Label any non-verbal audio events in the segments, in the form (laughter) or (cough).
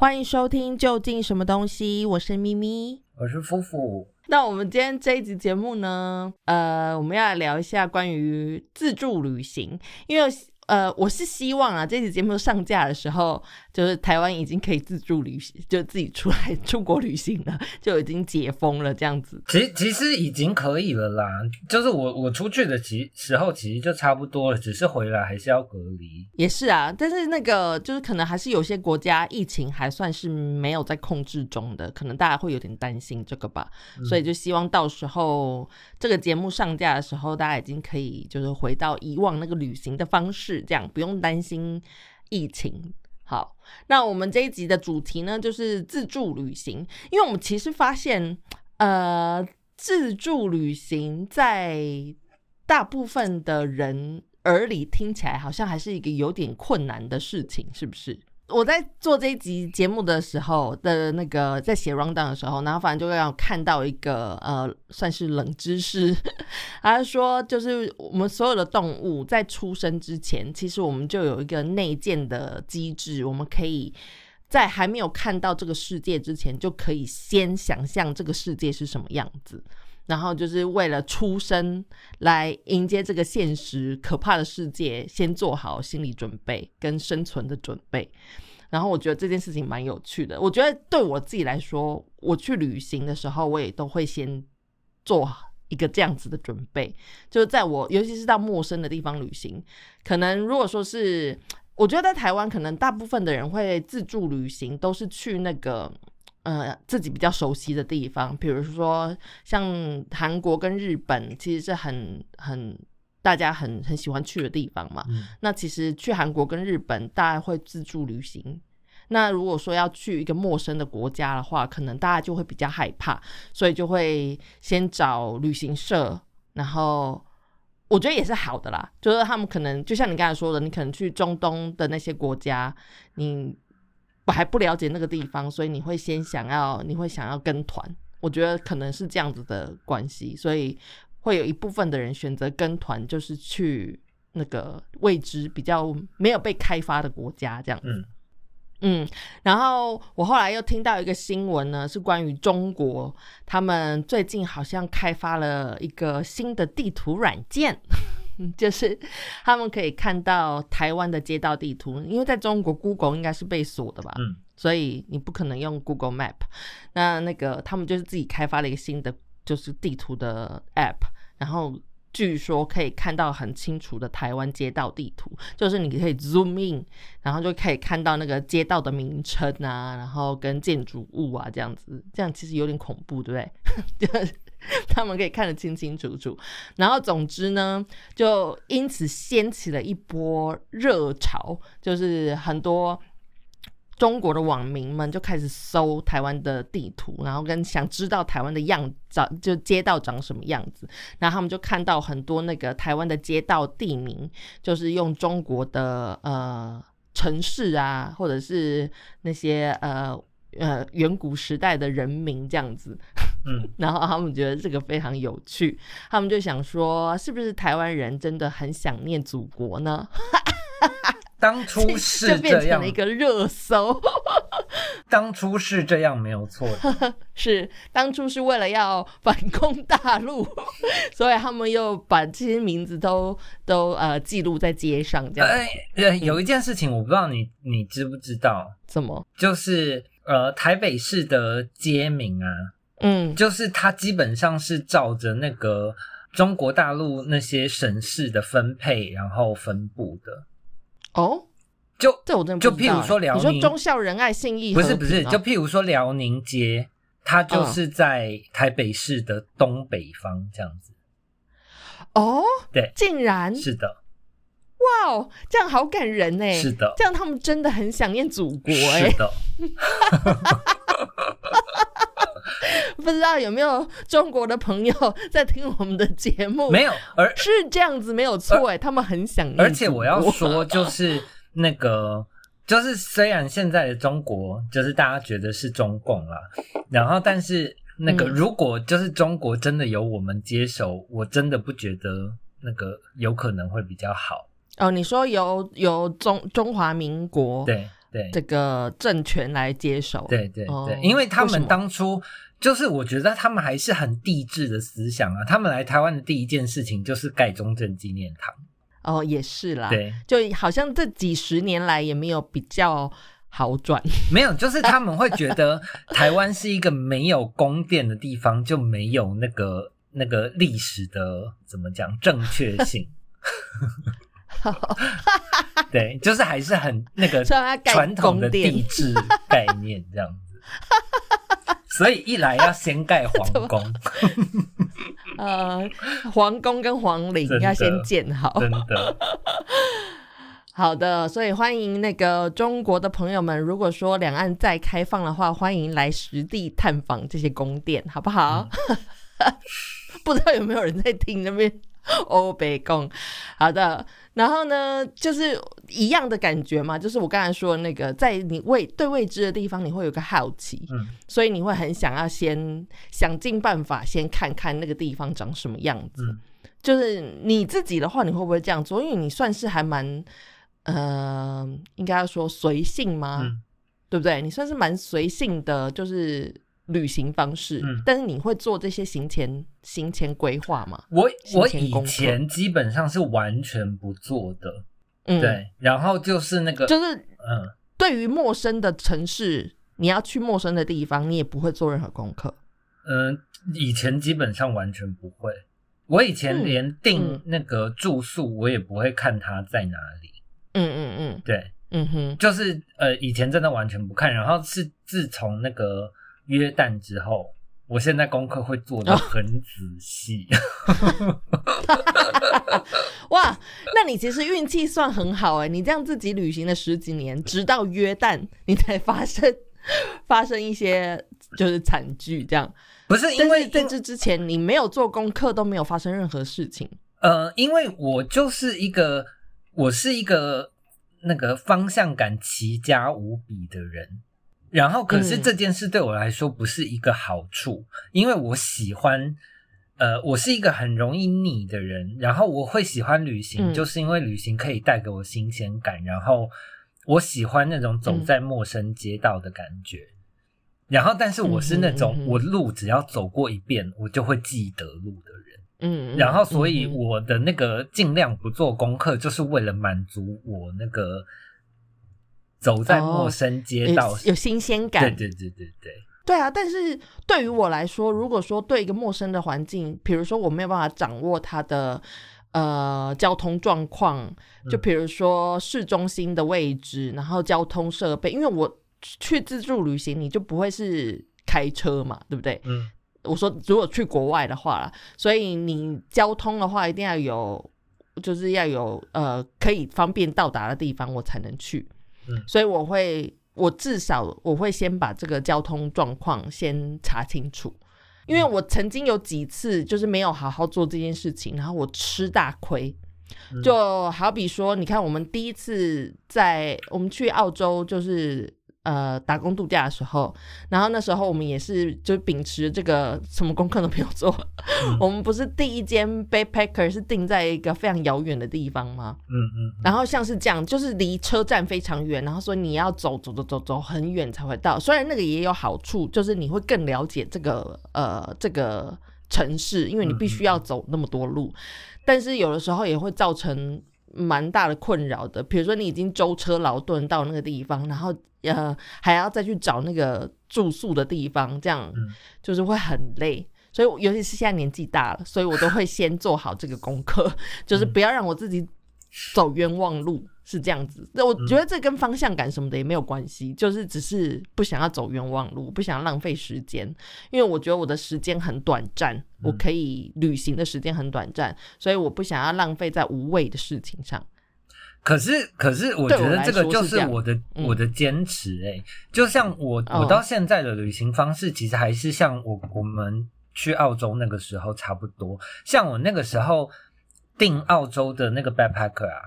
欢迎收听《究竟什么东西》，我是咪咪。我是夫妇。那我们今天这一集节目呢，呃，我们要来聊一下关于自助旅行，因为呃，我是希望啊，这期节目上架的时候，就是台湾已经可以自助旅行，就自己出来出国旅行了，就已经解封了这样子。其其实已经可以了啦，就是我我出去的其时候其实就差不多了，只是回来还是要隔离。也是啊，但是那个就是可能还是有些国家疫情还算是没有在控制中的，可能大家会有点担心这个吧，所以就希望到时候这个节目上架的时候，大家已经可以就是回到以往那个旅行的方式，这样不用担心疫情。好，那我们这一集的主题呢，就是自助旅行，因为我们其实发现，呃，自助旅行在大部分的人耳里听起来好像还是一个有点困难的事情，是不是？我在做这一集节目的时候的那个在写 rundown 的时候，然后反正就让我看到一个呃，算是冷知识，(laughs) 他说就是我们所有的动物在出生之前，其实我们就有一个内建的机制，我们可以在还没有看到这个世界之前，就可以先想象这个世界是什么样子。然后就是为了出生来迎接这个现实可怕的世界，先做好心理准备跟生存的准备。然后我觉得这件事情蛮有趣的。我觉得对我自己来说，我去旅行的时候，我也都会先做一个这样子的准备。就是在我尤其是到陌生的地方旅行，可能如果说是，我觉得在台湾，可能大部分的人会自助旅行，都是去那个。呃，自己比较熟悉的地方，比如说像韩国跟日本，其实是很很大家很很喜欢去的地方嘛。那其实去韩国跟日本，大家会自助旅行。那如果说要去一个陌生的国家的话，可能大家就会比较害怕，所以就会先找旅行社。然后我觉得也是好的啦，就是他们可能就像你刚才说的，你可能去中东的那些国家，你。我还不了解那个地方，所以你会先想要，你会想要跟团。我觉得可能是这样子的关系，所以会有一部分的人选择跟团，就是去那个未知、比较没有被开发的国家这样子。嗯，然后我后来又听到一个新闻呢，是关于中国，他们最近好像开发了一个新的地图软件。就是他们可以看到台湾的街道地图，因为在中国 Google 应该是被锁的吧，嗯，所以你不可能用 Google Map。那那个他们就是自己开发了一个新的就是地图的 App，然后据说可以看到很清楚的台湾街道地图，就是你可以 Zoom in，然后就可以看到那个街道的名称啊，然后跟建筑物啊这样子，这样其实有点恐怖，对不对？(laughs) 就。(laughs) 他们可以看得清清楚楚，然后总之呢，就因此掀起了一波热潮，就是很多中国的网民们就开始搜台湾的地图，然后跟想知道台湾的样长，就街道长什么样子，然后他们就看到很多那个台湾的街道地名，就是用中国的呃城市啊，或者是那些呃。呃，远古时代的人民这样子，嗯，(laughs) 然后他们觉得这个非常有趣，他们就想说，是不是台湾人真的很想念祖国呢？(laughs) 当初是就变成了一个热搜。当初是这样，没有错。(laughs) 是当初是为了要反攻大陆，所以他们又把这些名字都都呃记录在街上，这样。呃，有一件事情我不知道你你知不知道？怎么？就是。呃，台北市的街名啊，嗯，就是它基本上是照着那个中国大陆那些省市的分配，然后分布的。哦，就这我真就譬如说辽宁，你说忠孝仁爱信义，不是不是，就譬如说辽宁街，它就是在台北市的东北方这样子。哦，对，竟然是的。哇哦，这样好感人哎！是的，这样他们真的很想念祖国哎。是的，(laughs) (laughs) 不知道有没有中国的朋友在听我们的节目？没有，而是这样子没有错哎，他们很想念。而且我要说，就是那个，就是虽然现在的中国就是大家觉得是中共啦，然后但是那个如果就是中国真的由我们接手，我真的不觉得那个有可能会比较好。哦，你说由由中中华民国对对这个政权来接手。对对哦对，因为他们当初就是我觉得他们还是很地质的思想啊，他们来台湾的第一件事情就是盖中正纪念堂，哦，也是啦，对，就好像这几十年来也没有比较好转。(laughs) 没有，就是他们会觉得台湾是一个没有宫殿的地方，就没有那个那个历史的怎么讲正确性。(laughs) (laughs) 对，就是还是很那个传统的地质概念这样子。(laughs) 所以一来要先盖皇 (laughs) 宫，呃，皇宫跟皇陵要先建好。真的。好的，所以欢迎那个中国的朋友们，如果说两岸再开放的话，欢迎来实地探访这些宫殿，好不好？(laughs) 不知道有没有人在听那边欧北宫？好的，然后呢，就是一样的感觉嘛，就是我刚才说的那个，在你未对未知的地方，你会有个好奇，嗯所以你会很想要先想尽办法先看看那个地方长什么样子。嗯就是你自己的话，你会不会这样做？因为你算是还蛮，呃，应该要说随性吗？嗯对不对？你算是蛮随性的，就是旅行方式。嗯但是你会做这些行前行前规划吗？我我以前基本上是完全不做的，嗯，，对，然后就是那个，就是嗯，对于陌生的城市，你要去陌生的地方，你也不会做任何功课。嗯，以前基本上完全不会。我以前嗯连订嗯那个住宿，我也不会看它在哪里。嗯嗯嗯对，嗯哼，就是呃，以前真的完全不看。然后是自从那个约旦之后，我现在功课会做的很仔细。(laughs) 哇，那你其实运气算很好哎，你这样自己旅行了十几年，直到约旦你才发生发生一些就是惨剧这样。不是因但为是在这之前，你没有做功课，都没有发生任何事情。呃，因为我就是一个，我是一个那个方向感奇佳无比的人。然后，可是嗯这件事对我来说不是一个好处，因为我喜欢，呃，我是一个很容易腻的人。然后我会喜欢旅行，嗯就是因为旅行可以带给我新鲜感。然后我喜欢那种走嗯在陌生街道的感觉。然后，但是我是那种我路只要走过一遍，我就会记得路的人。嗯，然后，所以嗯我的那个尽量不做功课，就是为了满足我那个走在陌生街道有有新鲜感。对对对对对，对啊，但是对于我来说，如果说对一个陌生的环境，比如说我没有办法掌握它的呃交通状况，就嗯比如说市中心的位置，然后交通设备，因为我去自助旅行，你就不会是开车嘛，对不对？嗯我说如果去国外的话啦，所以你交通的话一定要有，就是要有呃可以方便到达的地方，我才能去。嗯所以我会，我至少我会先把这个交通状况先查清楚，因为我曾经有几次就是没有好好做这件事情，然后我吃大亏。嗯就好比说，你看我们第一次在我们去澳洲，就是呃打工度假的时候，然后那时候我们也是就秉持这个什么功课都没有做，嗯 (laughs) 我们不是第一间 backpacker 是定在一个非常遥远的地方吗？嗯嗯然后像是这样，就是离车站非常远，然后说你要走走走走走很远才会到。虽然那个也有好处，就是你会更了解这个呃这个城市，因为你必须要走那么多路，但是有的时候也会造成蛮大的困扰的。比如说你已经舟车劳顿到那个地方，然后呃还要再去找那个住宿的地方，这样嗯就是会很累。所以，尤其是现在年纪大了，所以我都会先做好这个功课，就是不要让我自己走冤枉路，是这样子。那我觉得这跟方向感什么的也没有关系，就是只是不想要走冤枉路，不想要浪费时间，因为我觉得我的时间很短暂，我可以旅行的时间很短暂，所以我不想要浪费在无谓的事情上。可是，可是，我觉得这个就是我的嗯我的坚持哎、就像我哦我到现在的旅行方式，其实还是像我我们去澳洲那个时候差不多。像我那个时候订澳洲的那个 backpacker 啊，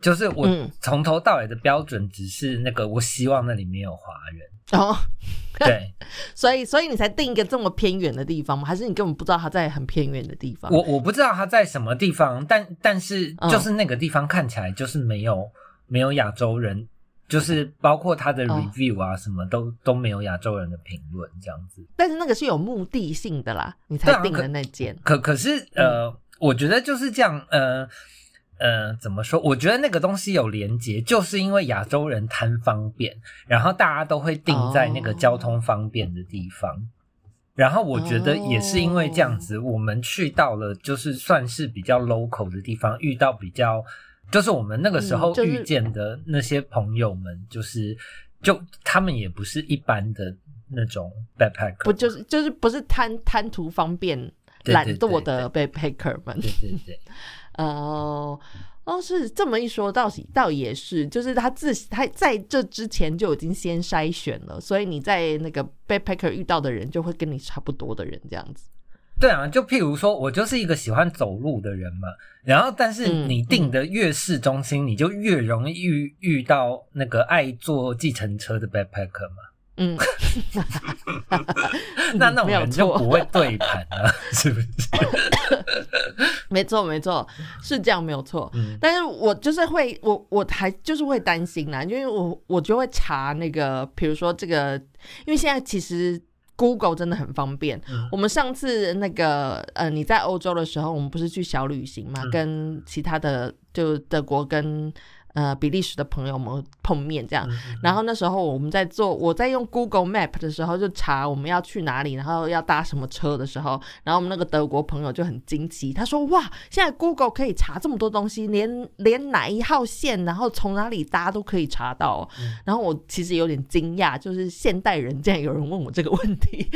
就是我嗯从头到尾的标准只是那个，我希望那里没有华人。(laughs) 哦，对 (laughs) 所以，所以你才定一个这么偏远的地方吗？还是你根本不知道它在很偏远的地方？我我不知道他在什么地方，但但是嗯就是那个地方看起来就是没有没有亚洲人就是包括他的哦 review 啊，什么都都没有亚洲人的评论这样子。但是那个是有目的性的啦，你才定的那件。可可是呃，我觉得就是这样，呃呃，怎么说？我觉得那个东西有连接，就是因为亚洲人贪方便，然后大家都会定在那个交通方便的地方。然后我觉得也是因为这样子，我们去到了就是算是比较 local 的地方，遇到比较就是我们那个时候遇见的那些朋友们，就是就他们也不是一般的那种 backpacker，不就是就是不是贪贪图方便、懒惰的 backpacker 们？对对对。(laughs) 哦，哦，是这么一说，倒是倒也是，就是他自他在这之前就已经先筛选了，所以你在那个 backpacker 遇到的人就会跟你差不多的人这样子。对啊，就譬如说，我就是一个喜欢走路的人嘛，然后但是嗯你定的越市中心，你就越容易遇遇到那个爱坐计程车的 backpacker 嘛，嗯，(laughs) 那那种人就不会对盘啊，(laughs) 是不是？没错没错，是这样没有错。嗯但是我就是会，我我还就是会担心啦，因为我我就会查那个，比如说这个，因为现在其实 Google 真的很方便。嗯我们上次那个呃，你在欧洲的时候，我们不是去小旅行嘛，嗯跟其他的就德国跟呃比利时的朋友们碰面这样。嗯然后那时候我们在做，我在用 Google Map 的时候，就查我们要去哪里，然后要搭什么车的时候，然后我们那个德国朋友就很惊奇，他说：“哇，现在 Google 可以查这么多东西，连连哪一号线，然后从哪里搭都可以查到。然后我其实有点惊讶，就是现代人竟然有人问我这个问题，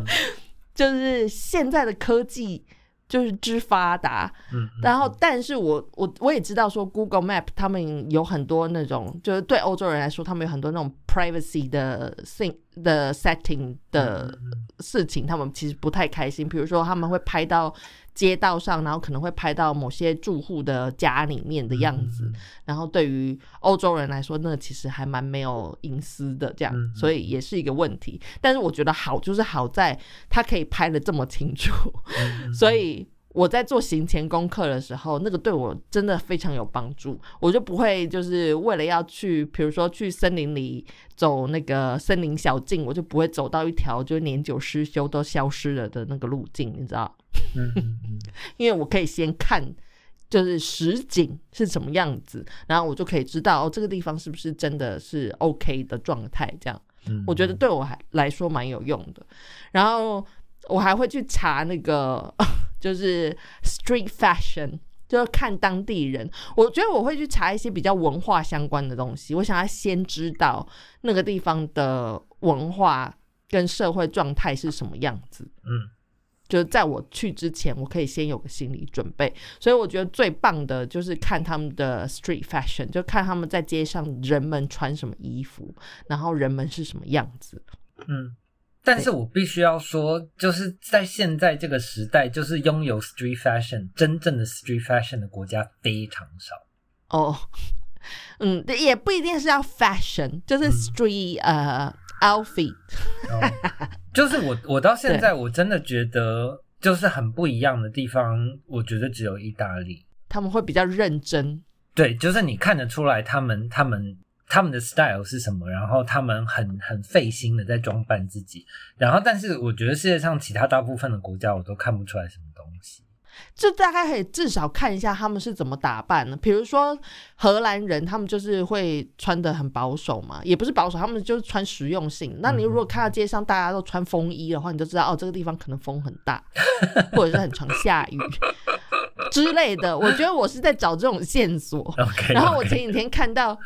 (laughs) 就是现在的科技就是之发达，嗯嗯然后，但是我我我也知道说，Google Map 他们有很多那种，就是对欧洲人来说，他们有很多那种 privacy 的 thing 的 setting 的嗯。事情，他们其实不太开心。比如说，他们会拍到街道上，然后可能会拍到某些住户的家里面的样子。嗯然后对于欧洲人来说，那其实还蛮没有隐私的，这样，嗯所以也是一个问题。但是我觉得好就是好在它可以拍的这么清楚，嗯所以我在做行前功课的时候，那个对我真的非常有帮助。我就不会就是为了要去，比如说去森林里走那个森林小径，我就不会走到一条就是年久失修都消失了的那个路径，你知道？(laughs) 因为我可以先看。就是实景是什么样子，然后我就可以知道哦，这个地方是不是真的是 OK 的状态，这样。嗯我觉得对我还来说蛮有用的。然后我还会去查那个 (laughs) 就是 street fashion，就是看当地人。我觉得我会去查一些比较文化相关的东西，我想要先知道那个地方的文化跟社会状态是什么样子。嗯就是在我去之前，我可以先有个心理准备，所以我觉得最棒的就是看他们的 street fashion，就看他们在街上人们穿什么衣服，然后人们是什么样子。嗯。但是我必须要说，就是在现在这个时代，就是拥有 street fashion 真正的 street fashion 的国家非常少。哦，嗯，也不一定是要 fashion，就是 street、呃 outfit。哦就是我，我到现在我真的觉得，就是很不一样的地方，我觉得只有意大利。他们会比较认真，对，就是你看得出来他们他们他们的 style 是什么，然后他们很很费心的在装扮自己，然后但是我觉得世界上其他大部分的国家我都看不出来什么东西。就大概可以至少看一下他们是怎么打扮的。比如说荷兰人，他们就是会穿的很保守嘛，也不是保守，他们就是穿实用性。那你如果看到街上大家都穿风衣的话，你就知道哦，这个地方可能风很大，(laughs) 或者是很常下雨之类的。我觉得我是在找这种线索。(laughs) 然后我前几天看到，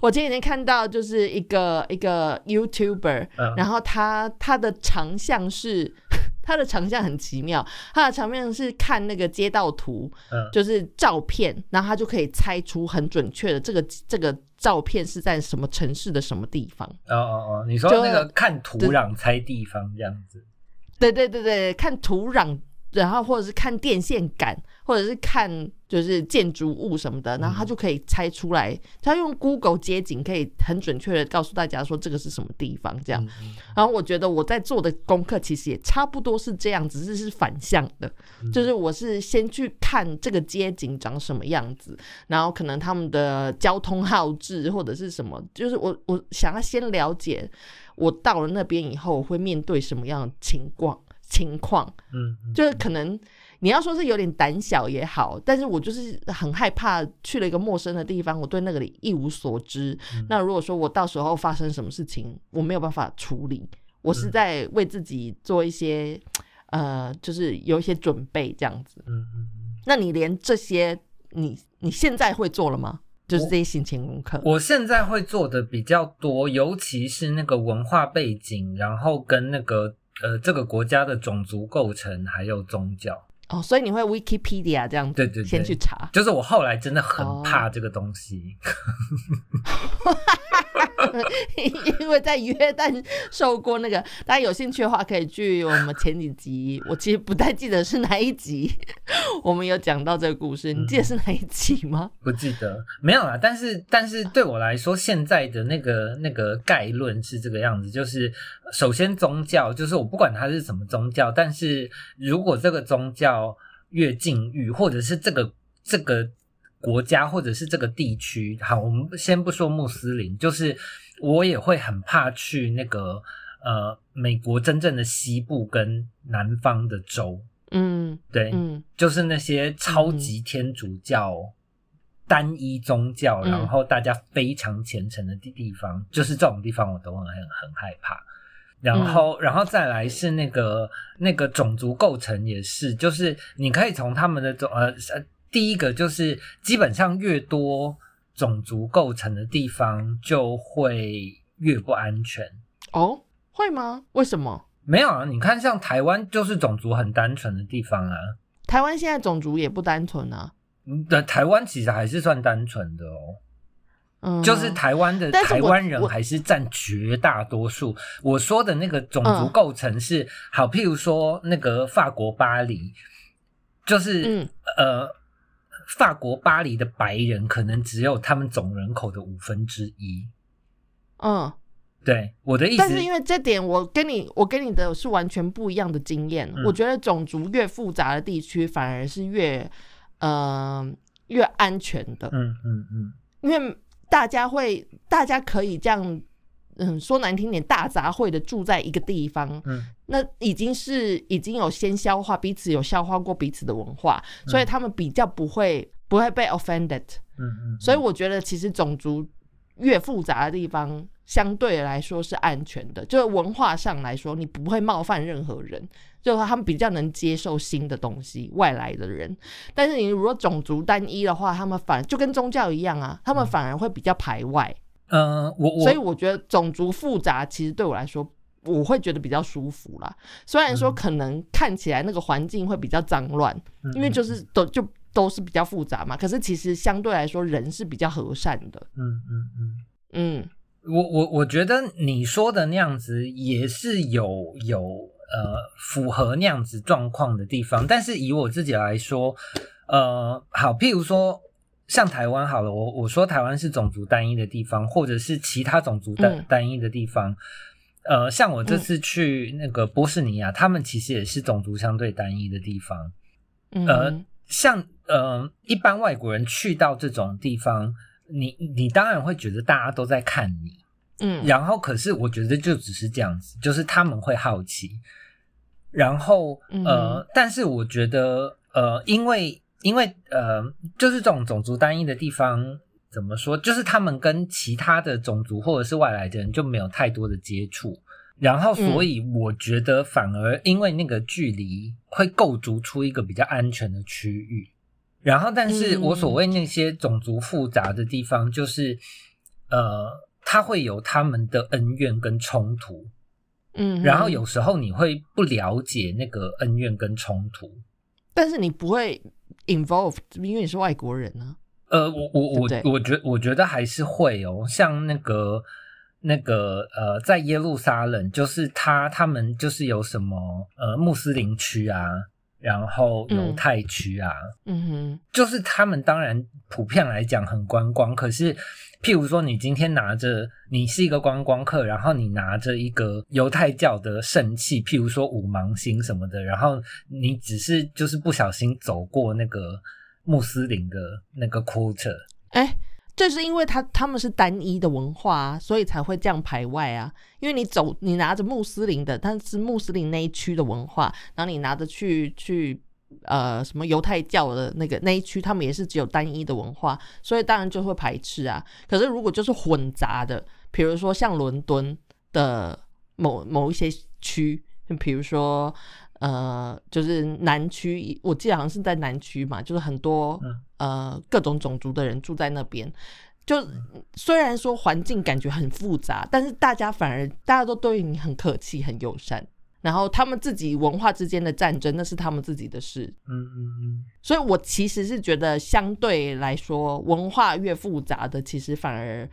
我前几天看到就是一个一个 YouTuber，、嗯然后他他的长项是他的长项很奇妙，他的长项是看那个街道图，嗯就是照片，然后他就可以猜出很准确的这个这个照片是在什么城市的什么地方。哦哦哦，你说就那个看土壤猜地方这样子，对对对对，看土壤然后或者是看电线杆，或者是看就是建筑物什么的，然后他就可以猜出来。他用 Google 街景可以很准确的告诉大家说这个是什么地方这样。然后我觉得我在做的功课其实也差不多是这样，只是是反向的，就是我是先去看这个街景长什么样子，然后可能他们的交通号志或者是什么，就是我我想要先了解我到了那边以后会面对什么样的情况。情况，嗯，就是可能你要说是有点胆小也好，但是我就是很害怕去了一个陌生的地方，我对那个里一无所知。那如果说我到时候发生什么事情，我没有办法处理，我是在为自己做一些，呃，就是有一些准备这样子。嗯嗯那你连这些，你你现在会做了吗？就是这些心情功课，我现在会做的比较多，尤其是那个文化背景，然后跟那个。呃，这个国家的种族构成还有宗教哦，所以你会 Wikipedia 这样子，对对，先去查。就是我后来真的很怕这个东西。(laughs) (laughs) 因为在约旦受过那个，大家有兴趣的话可以去我们前几集。我其实不太记得是哪一集，(laughs) 我们有讲到这个故事。你记得是哪一集吗？不记得，没有啦。但是，但是对我来说，现在的那个那个概论是这个样子：，就是首先宗教，就是我不管它是什么宗教，但是如果这个宗教越禁欲，或者是这个这个。国家或者是这个地区，好，我们先不说穆斯林，就是我也会很怕去那个呃美国真正的西部跟南方的州，嗯，对，嗯，就是那些超级天主教单一宗教，然后大家非常虔诚的地地方，就是这种地方我都很很害怕。然后，然后再来是那个那个种族构成也是，就是你可以从他们的种呃呃。第一个就是，基本上越多种族构成的地方，就会越不安全。哦，会吗？为什么？没有啊，你看，像台湾就是种族很单纯的地方啊。台湾现在种族也不单纯啊。嗯，台湾其实还是算单纯的哦。嗯，就是台湾的台湾人还是占绝大多数。我说的那个种族构成是好，譬如说那个法国巴黎，就是嗯呃。法国巴黎的白人可能只有他们总人口的五分之一。嗯，对，我的意思。但是因为这点，我跟你我跟你的是完全不一样的经验。我觉得种族越复杂的地区，反而是越呃越安全的。嗯嗯嗯，因为大家会，大家可以这样。嗯，说难听点，大杂烩的住在一个地方，嗯，那已经是已经有先消化彼此有消化过彼此的文化，所以他们比较不会不会被 offended，嗯嗯，所以我觉得其实种族越复杂的地方，相对来说是安全的，就是文化上来说，你不会冒犯任何人，就是他们比较能接受新的东西，外来的人。但是你如果种族单一的话，他们反就跟宗教一样啊，他们反而会比较排外。嗯，我所以我觉得种族复杂，其实对我来说，我会觉得比较舒服啦。虽然说可能看起来那个环境会比较脏乱，因为就是都就都是比较复杂嘛。可是其实相对来说，人是比较和善的。嗯嗯嗯嗯，我我我觉得你说的那样子也是有有呃符合那样子状况的地方。但是以我自己来说，呃，好，譬如说。像台湾好了，我我说台湾是种族单一的地方，或者是其他种族单单一的地方。呃，像我这次去那个波士尼亚，他们其实也是种族相对单一的地方。呃，像呃一般外国人去到这种地方，你你当然会觉得大家都在看你，嗯，然后可是我觉得就只是这样子，就是他们会好奇，然后呃，但是我觉得呃，因为。因为呃，就是这种种族单一的地方，怎么说？就是他们跟其他的种族或者是外来的人就没有太多的接触，然后所以我觉得反而因为那个距离会构筑出一个比较安全的区域。然后，但是我所谓那些种族复杂的地方，就是呃，他会有他们的恩怨跟冲突，嗯，然后有时候你会不了解那个恩怨跟冲突，但是你不会。involved，因为你是外国人呢。呃，我我我我觉我觉得还是会哦，像那个那个呃，在耶路撒冷，就是他他们就是有什么呃穆斯林区啊，然后犹太区啊，嗯哼，就是他们当然普遍来讲很观光，可是譬如说你今天拿着你是一个观光客，然后你拿着一个犹太教的圣器，譬如说五芒星什么的，然后你只是就是不小心走过那个穆斯林的那个 quarter，哎。这是因为他他们是单一的文化，所以才会这样排外啊。因为你走，你拿着穆斯林的，但是穆斯林那一区的文化，然后你拿着去去呃什么犹太教的那个那一区，他们也是只有单一的文化，所以当然就会排斥啊。可是如果就是混杂的，比如说像伦敦的某某一些区，比如说呃就是南区，我记得好像是在南区嘛，就是很多。呃，各种种族的人住在那边，就虽然说环境感觉很复杂，但是大家反而大家都对你很客气、很友善。然后他们自己文化之间的战争，那是他们自己的事。嗯嗯嗯。所以我其实是觉得，相对来说，文化越复杂的，其实反而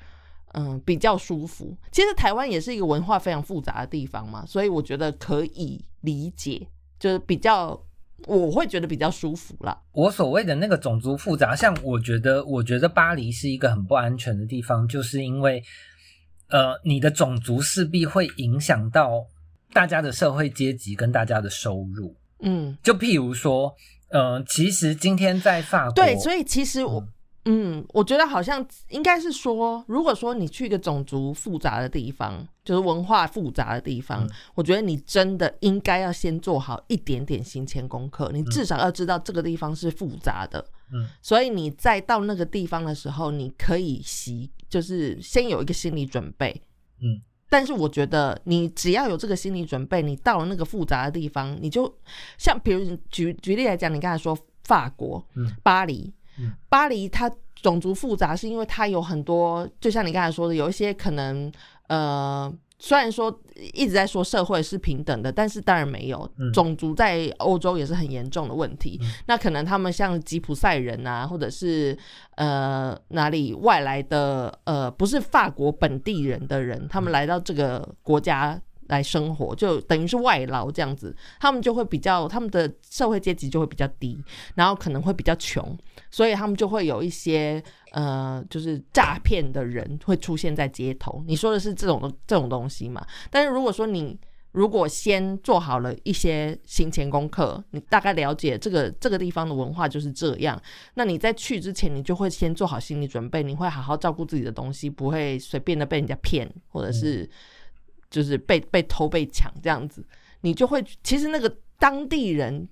嗯比较舒服。其实台湾也是一个文化非常复杂的地方嘛，所以我觉得可以理解，就是比较。我会觉得比较舒服啦。我所谓的那个种族复杂，像我觉得，我觉得巴黎是一个很不安全的地方，就是因为，呃，你的种族势必会影响到大家的社会阶级跟大家的收入。嗯，就譬如说，呃，其实今天在法国，对，所以其实我。嗯，我觉得好像应该是说，如果说你去一个种族复杂的地方，就是文化复杂的地方，我觉得你真的应该要先做好一点点行前功课，你至少要知道这个地方是复杂的。嗯，所以你再到那个地方的时候，你可以习，就是先有一个心理准备。嗯，但是我觉得你只要有这个心理准备，你到了那个复杂的地方，你就像比如举举例来讲，你刚才说法国，嗯，巴黎。巴黎它种族复杂，是因为它有很多，就像你刚才说的，有一些可能，呃，虽然说一直在说社会是平等的，但是当然没有，种族在欧洲也是很严重的问题。那可能他们像吉普赛人啊，或者是呃哪里外来的，呃，不是法国本地人的人，他们来到这个国家。来生活就等于是外劳这样子，他们就会比较他们的社会阶级就会比较低，然后可能会比较穷，所以他们就会有一些呃，就是诈骗的人会出现在街头。你说的是这种这种东西嘛？但是如果说你如果先做好了一些行前功课，你大概了解这个这个地方的文化就是这样，那你在去之前，你就会先做好心理准备，你会好好照顾自己的东西，不会随便的被人家骗，或者是。就是被被偷被抢这样子，你就会其实那个当地人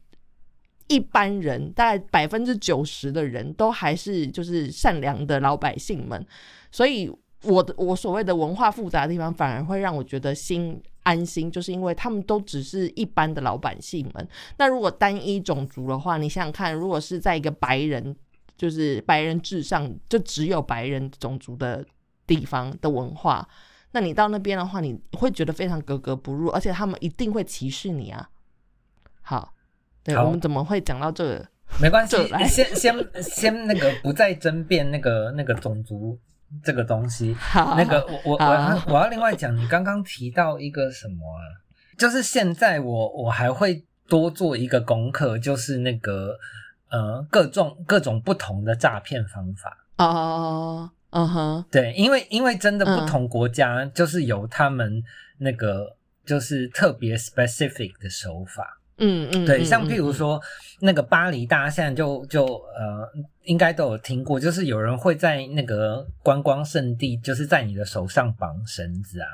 一般人大概百分之九十的人都还是就是善良的老百姓们，所以我的我所谓的文化复杂的地方反而会让我觉得心安心，就是因为他们都只是一般的老百姓们。那如果单一种族的话，你想想看，如果是在一个白人就是白人至上就只有白人种族的地方的文化。那你到那边的话，你会觉得非常格格不入，而且他们一定会歧视你啊。好，对我们怎么会讲到这个？没关系，先先先那个不再争辩那个那个种族这个东西。好那个我我我要我要另外讲，你刚刚提到一个什么啊？就是现在我我还会多做一个功课，就是那个呃各种各种不同的诈骗方法哦。嗯哼，对，因为因为真的不同国家就是有他们那个就是特别 specific 的手法，嗯嗯，对，像譬如说那个巴黎，大家现在就就呃应该都有听过，就是有人会在那个观光圣地，就是在你的手上绑绳子啊，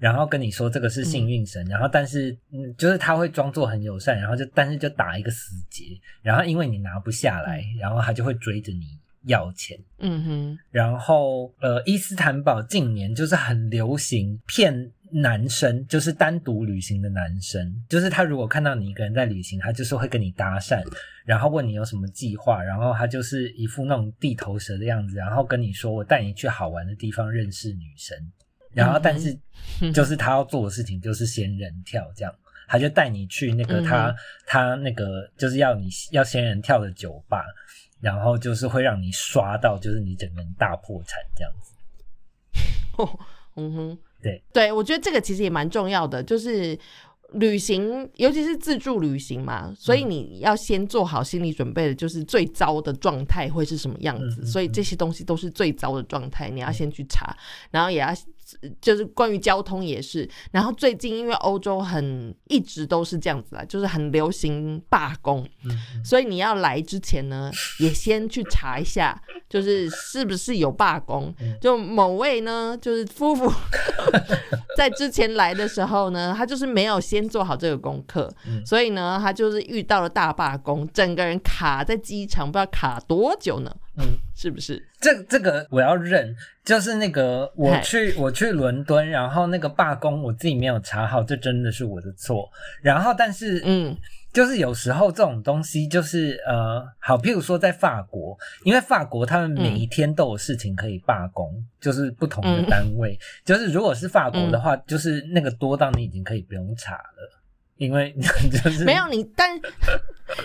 然后跟你说这个是幸运绳，然后但是嗯，就是他会装作很友善，然后就但是就打一个死结，然后因为你拿不下来，然后他就会追着你。要钱，嗯哼，然后呃，伊斯坦堡近年就是很流行骗男生，就是单独旅行的男生，就是他如果看到你一个人在旅行，他就是会跟你搭讪，然后问你有什么计划，然后他就是一副那种地头蛇的样子，然后跟你说我带你去好玩的地方认识女生，然后但是 (laughs) 就是他要做的事情就是仙人跳这样，他就带你去那个他他那个就是要你要仙人跳的酒吧。然后就是会让你刷到，就是你整个人大破产这样子。(laughs) 嗯哼，对对，我觉得这个其实也蛮重要的。就是旅行，尤其是自助旅行嘛，所以你要先做好心理准备的，就是最糟的状态会是什么样子。嗯嗯所以这些东西都是最糟的状态，你要先去查，然后也要就是关于交通也是。然后最近因为欧洲很一直都是这样子啦，就是很流行罢工，嗯所以你要来之前呢，也先去查一下，就是是不是有罢工。嗯就某位呢，就是夫妇 (laughs) 在之前来的时候呢，他就是没有先做好这个功课，嗯所以呢，他就是遇到了大罢工，整个人卡在机场，不知道卡多久呢，嗯，是不是？这这个我要认，就是那个我去我去伦敦，然后那个罢工我自己没有查好，这真的是我的错。然后但是嗯。就是有时候这种东西就是呃，好，譬如说在法国，因为法国他们每一天都有事情可以罢工，就是不同的嗯单位，就是如果是法国的话，就是那个多到你已经可以不用查了，因为 (laughs) 就是没有你，但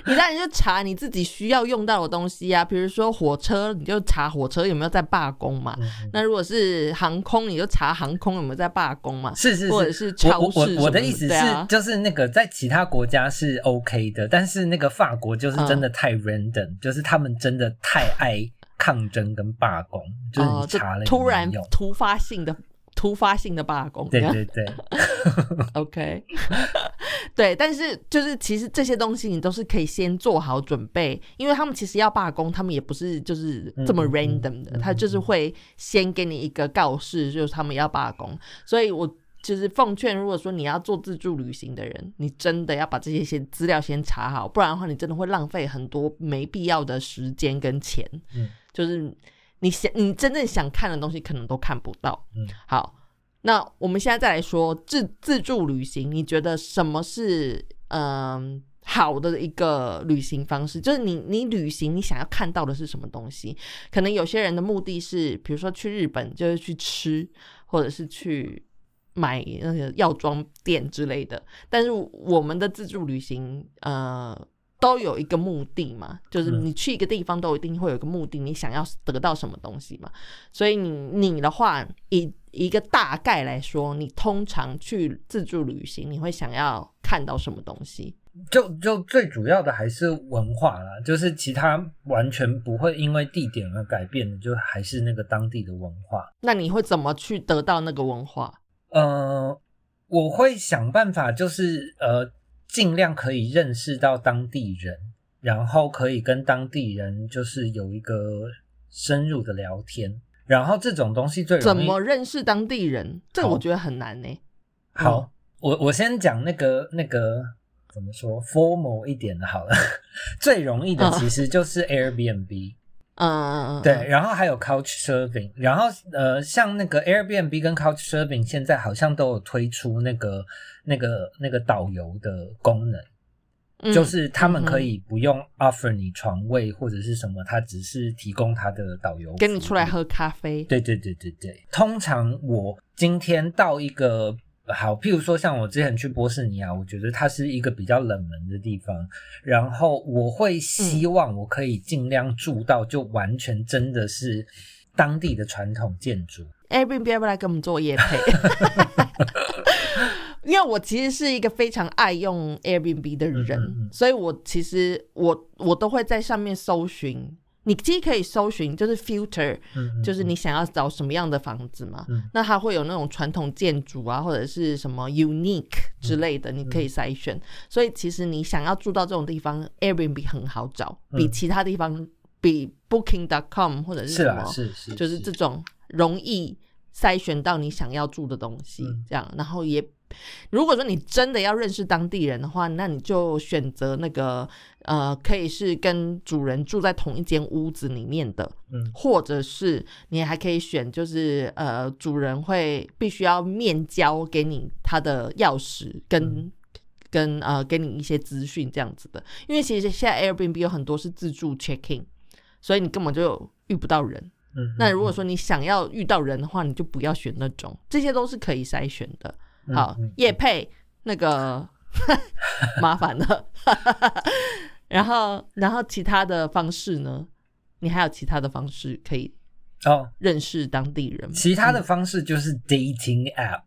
你当然就查你自己需要用到的东西啊，比如说火车，你就查火车有没有在罢工嘛。嗯那如果是航空，你就查航空有没有在罢工嘛。是是或者是超我我我的意思是，啊就是那个在其他国家是 OK 的，但是那个法国就是真的太 random，、就是他们真的太爱抗争跟罢工，就是你查了也突然。突发性的突发性的罢工，对对对，(laughs) (laughs) OK，(laughs) 对，但是就是其实这些东西你都是可以先做好准备，因为他们其实要罢工，他们也不是就是这么嗯嗯嗯 random 的，嗯他就是会先给你一个告示，就是他们要罢工，所以我。就是奉劝，如果说你要做自助旅行的人，你真的要把这些先资料先查好，不然的话，你真的会浪费很多没必要的时间跟钱。嗯就是你想你真正想看的东西，可能都看不到。嗯，好，那我们现在再来说自自助旅行，你觉得什么是嗯、好的一个旅行方式？就是你你旅行你想要看到的是什么东西？可能有些人的目的是，比如说去日本就是去吃，或者是去。买那个药妆店之类的，但是我们的自助旅行，呃，都有一个目的嘛，就是嗯你去一个地方都一定会有一个目的，你想要得到什么东西嘛。所以你你的话，以一个大概来说，你通常去自助旅行，你会想要看到什么东西？就就最主要的还是文化啦，就是其他完全不会因为地点而改变的，就还是那个当地的文化。那你会怎么去得到那个文化？呃，我会想办法，就是呃，尽量可以认识到当地人，然后可以跟当地人就是有一个深入的聊天。然后这种东西最容易怎么认识当地人？这我觉得很难呢、好，嗯我我先讲那个那个怎么说 formal 一点的好了，(laughs) 最容易的嗯其实就是 Airbnb。嗯嗯嗯，对，然后还有 Couch Surfing，然后呃，像那个 Airbnb 跟 Couch Surfing 现在好像都有推出那个那个那个导游的功能，嗯就是他们可以不用 offer 你床位或者是什么，他只是提供他的导游跟你出来喝咖啡。对对对对对，通常我今天到一个好，譬如说像我之前去波士尼亚，我觉得它是一个比较冷门的地方，然后我会希望我可以尽量住到就完全真的是当地的传统建筑。Airbnb 要不要来跟我们做夜配？(laughs) 因为我其实是一个非常爱用 Airbnb 的人，嗯嗯嗯所以我其实我我都会在上面搜寻。你既可以搜寻，就是 filter，嗯，就是你想要找什么样的房子嘛。嗯那它会有那种传统建筑啊，或者是什么 unique 之类的，你可以筛选。所以其实你想要住到这种地方，Airbnb 很好找，比嗯其他地方，比 Booking.com 或者是是啊，什么，是是，就是这种容易筛选到你想要住的东西，嗯这样，然后也。如果说你真的要认识当地人的话，那你就选择那个呃，可以是跟主人住在同一间屋子里面的，嗯。或者是你还可以选，就是呃，主人会必须要面交给你他的钥匙跟、嗯。跟呃给你一些资讯这样子的，因为其实现在 Airbnb 有很多是自助 check in，所以你根本就遇不到人。嗯，那如果说你想要遇到人的话，你就不要选那种，这些都是可以筛选的。好嗯嗯，叶配那个 (laughs) 麻烦了，(laughs) 然后然后其他的方式呢？你还有其他的方式可以哦，认识当地人吗？其他的方式就是 dating app。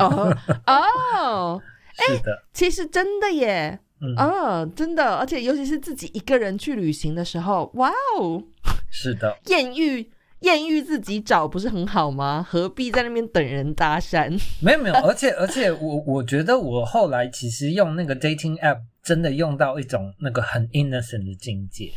哦哦，(laughs) 是的，其实真的耶，嗯，哦，真的，而且尤其是自己一个人去旅行的时候，哇哦，是的，艳遇艳遇自己找不是很好吗？何必在那边等人搭讪？(laughs) 没有没有，而且而且我我觉得我后来其实用那个 dating app 真的用到一种那个很 innocent 的境界，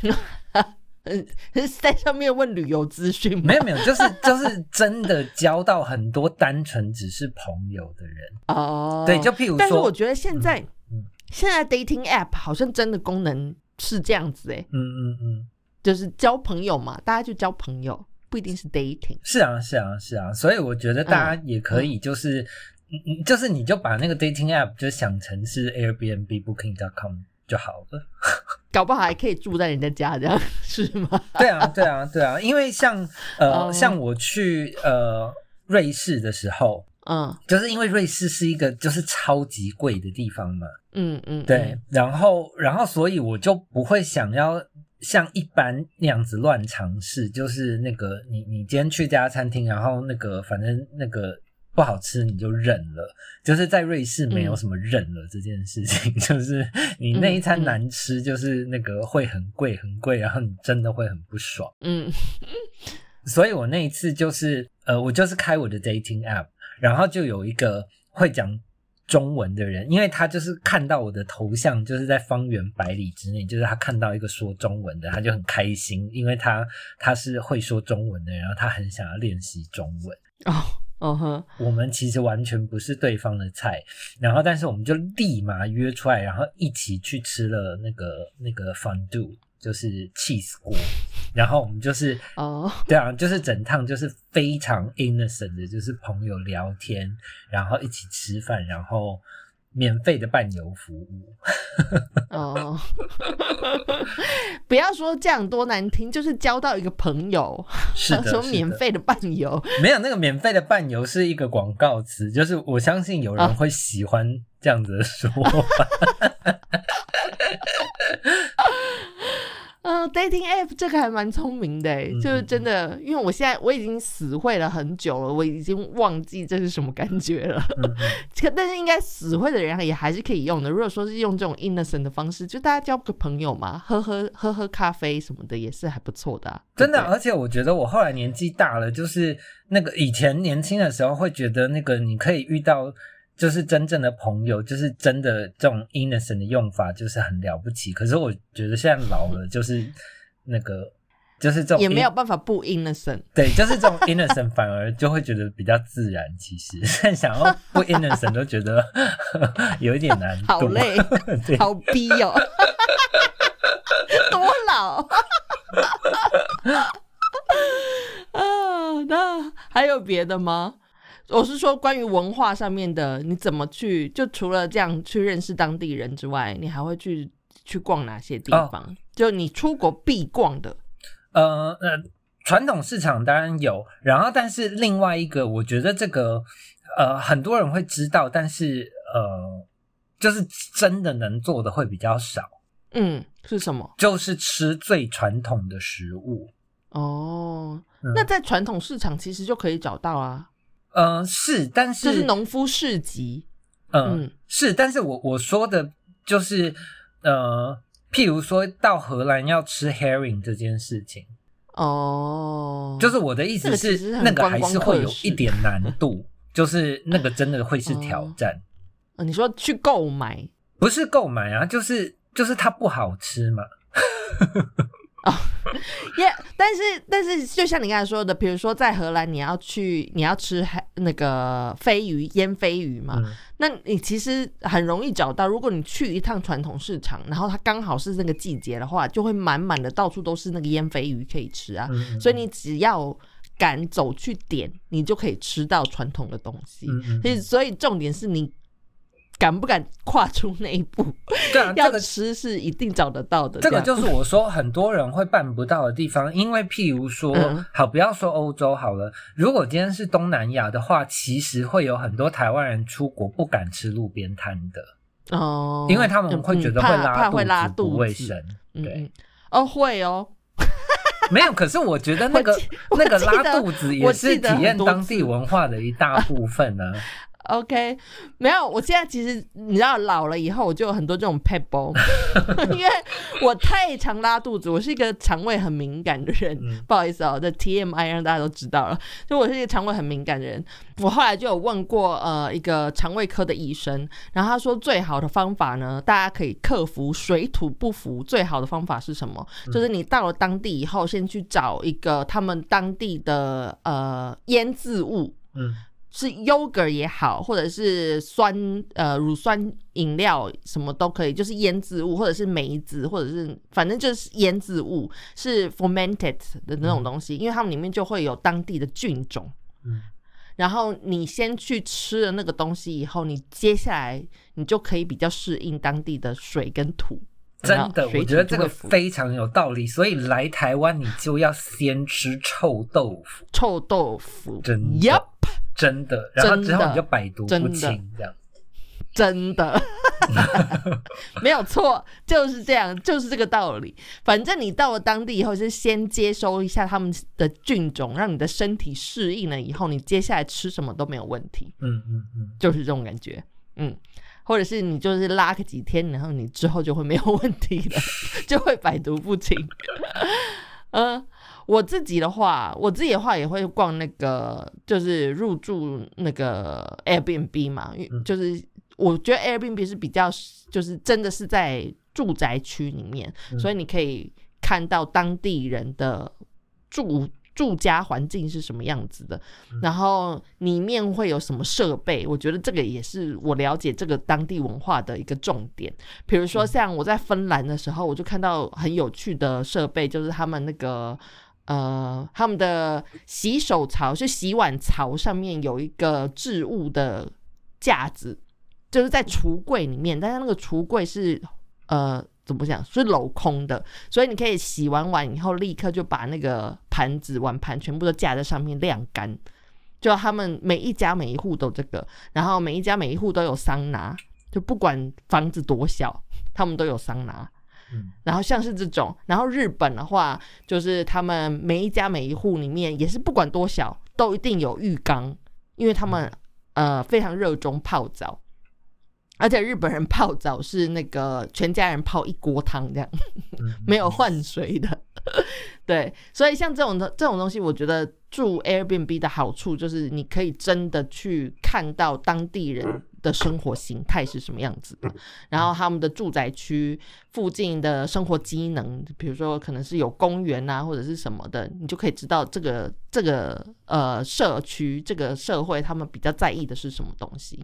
嗯，(laughs) 在上面问旅游资讯吗？没有没有，就是就是真的交到很多单纯只是朋友的人，哦，对，就譬如说但是我，觉得现在、嗯现在 dating app 好像真的功能是这样子哎，嗯嗯嗯，就是交朋友嘛，大家就交朋友，不一定是 dating。是啊是啊是啊，所以我觉得大家也可以就是。嗯嗯，就是你就把那个 dating app 就想成是 Airbnb、Booking.com 就好了。(laughs) 搞不好还可以住在人家家，这样是吗？对啊，对啊，对啊，因为像呃，哦像我去呃瑞士的时候，嗯就是因为瑞士是一个就是超级贵的地方嘛，嗯嗯，对，然后然后所以我就不会想要像一般那样子乱尝试，就是那个你你今天去这家餐厅，然后那个反正那个。不好吃你就忍了，就是在瑞士没有什么忍了这件事情，(laughs) 就是你那一餐难吃，就是那个会很贵很贵，然后你真的会很不爽。嗯所以我那一次就是呃，我就是开我的 dating app，然后就有一个会讲中文的人，因为他就是看到我的头像，就是在方圆百里之内，就是他看到一个说中文的，他就很开心，因为他他是会说中文的，然后他很想要练习中文。哦哦呵，我们其实完全不是对方的菜，然后但是我们就立马约出来，然后一起去吃了那个那个 fondue，就是 cheese 锅，然后我们就是哦对啊，就是整趟就是非常 innocent 的，就是朋友聊天，然后一起吃饭，然后免费的伴游服务。(laughs) 哦，(laughs) 不要说这样多难听，就是交到一个朋友，是的，说免费的伴游，没有那个免费的伴游是一个广告词，就是我相信有人啊会喜欢这样子的说法。(laughs) 嗯、d a t i n g app 这个还蛮聪明的欸，嗯就是真的，因为我现在我已经死会了很久了，我已经忘记这是什么感觉了。嗯 (laughs) 但是应该死会的人也还是可以用的。如果说是用这种 innocent 的方式，就大家交个朋友嘛，喝喝喝喝咖啡什么的，也是还不错的、啊。真的，而且我觉得我后来年纪大了，就是那个以前年轻的时候会觉得那个你可以遇到就是真正的朋友，就是真的这种 innocent 的用法就是很了不起。可是我觉得现在老了，就是那个就是这种也没有办法不 innocent。对，就是这种 innocent 反而就会觉得比较自然。其实现在 (laughs) 想要不 innocent 都觉得 (laughs) 有一点难度，好累，好逼哦，(laughs) 多老啊！那还有别的吗？我是说关于文化上面的，你怎么去？就除了这样去认识当地人之外，你还会去去逛哪些地哦方？就你出国必逛的呃呃，传统市场当然有，然后但是另外一个，我觉得这个呃很多人会知道，但是呃就是真的能做的会比较少，嗯，是什么？就是吃最传统的食物。哦，嗯那在传统市场其实就可以找到啊，呃是，但是这是农夫市集。嗯嗯是，但是我我说的就是呃，譬如说到荷兰要吃 herring 这件事情。哦，就是我的意思这个是，那个还是会有一点难度，就是那个真的会是挑哦战，呃你说去购买不是购买啊，就是就是它不好吃嘛。(laughs) (laughs) 耶但是但是就像你刚才说的，比如说在荷兰，你要去你要吃海那个飞鱼腌飞鱼嘛，嗯那你其实很容易找到。如果你去一趟传统市场，然后它刚好是那个季节的话，就会满满的到处都是那个腌飞鱼可以吃啊。嗯所以你只要敢走去点，你就可以吃到传统的东西。所以所以重点是你敢不敢跨出那一步，对啊，(laughs) 这要个吃是一定找得到的。这个就是我说很多人会办不到的地方，因为譬如说，嗯。好不要说欧洲好了，如果今天是东南亚的话，其实会有很多台湾人出国不敢吃路边摊的，哦，因为他们会觉得会拉肚子肚子。不卫生。对。哦会哦，(laughs) 没有，可是我觉得那个 (laughs) 那个拉肚子也是体验当地文化的一大部分呢、OK，没有，我现在其实你知道老了以后，我就有很多这种 pebble，(laughs) 因为我太常拉肚子，我是一个肠胃很敏感的人。不好意思哦，这 TMI 让大家都知道了，就我是一个肠胃很敏感的人。我后来就有问过呃一个肠胃科的医生，然后他说最好的方法呢，大家可以克服水土不服，最好的方法是什么？就是你到了当地以后，先去找一个他们当地的呃腌制物，嗯。是 yogurt 也好，或者是酸呃乳酸饮料什么都可以，就是腌制物，或者是梅子，或者是反正就是腌制物，是 fermented 的那种东西，因为它们里面就会有当地的菌种。嗯，然后你先去吃了那个东西以后，你接下来你就可以比较适应当地的水跟土。真的，我觉得这个非常有道理。所以来台湾，你就要先吃臭豆腐。臭豆腐，真的。真的，然后之后你就百毒不侵，这样。真的，(laughs) 没有错，就是这样，就是这个道理。反正你到了当地以后，是先接收一下他们的菌种，让你的身体适应了以后，你接下来吃什么都没有问题。嗯嗯嗯，就是这种感觉。嗯，或者是你就是拉个几天，然后你之后就会没有问题了，(laughs) 就会百毒不侵。嗯。(laughs) 我自己的话，我自己的话也会逛那个，就是入住那个 Airbnb 嘛，就是我觉得 Airbnb 是比较，就是真的是在住宅区里面，所以你可以看到当地人的住住家环境是什么样子的，然后里面会有什么设备，我觉得这个也是我了解这个当地文化的一个重点。比如说像我在芬兰的时候，我就看到很有趣的设备，就是他们那个。呃，他们的洗手槽是洗碗槽上面有一个置物的架子，就是在橱柜里面，但是那个橱柜是呃怎么讲是镂空的，所以你可以洗完碗以后立刻就把那个盘子碗盘全部都架在上面晾干。就他们每一家每一户都这个，然后每一家每一户都有桑拿，就不管房子多小，他们都有桑拿。然后像是这种，然后日本的话，就是他们每一家每一户里面也是不管多小，都一定有浴缸，因为他们呃非常热衷泡澡，而且日本人泡澡是那个全家人泡一锅汤这样，没有换水的。(laughs) 对，所以像这种的这种东西，我觉得住 Airbnb 的好处就是你可以真的去看到当地人。的生活形态是什么样子的？然后他们的住宅区附近的生活机能，比如说可能是有公园啊，或者是什么的，你就可以知道这个这个呃社区这个社会他们比较在意的是什么东西。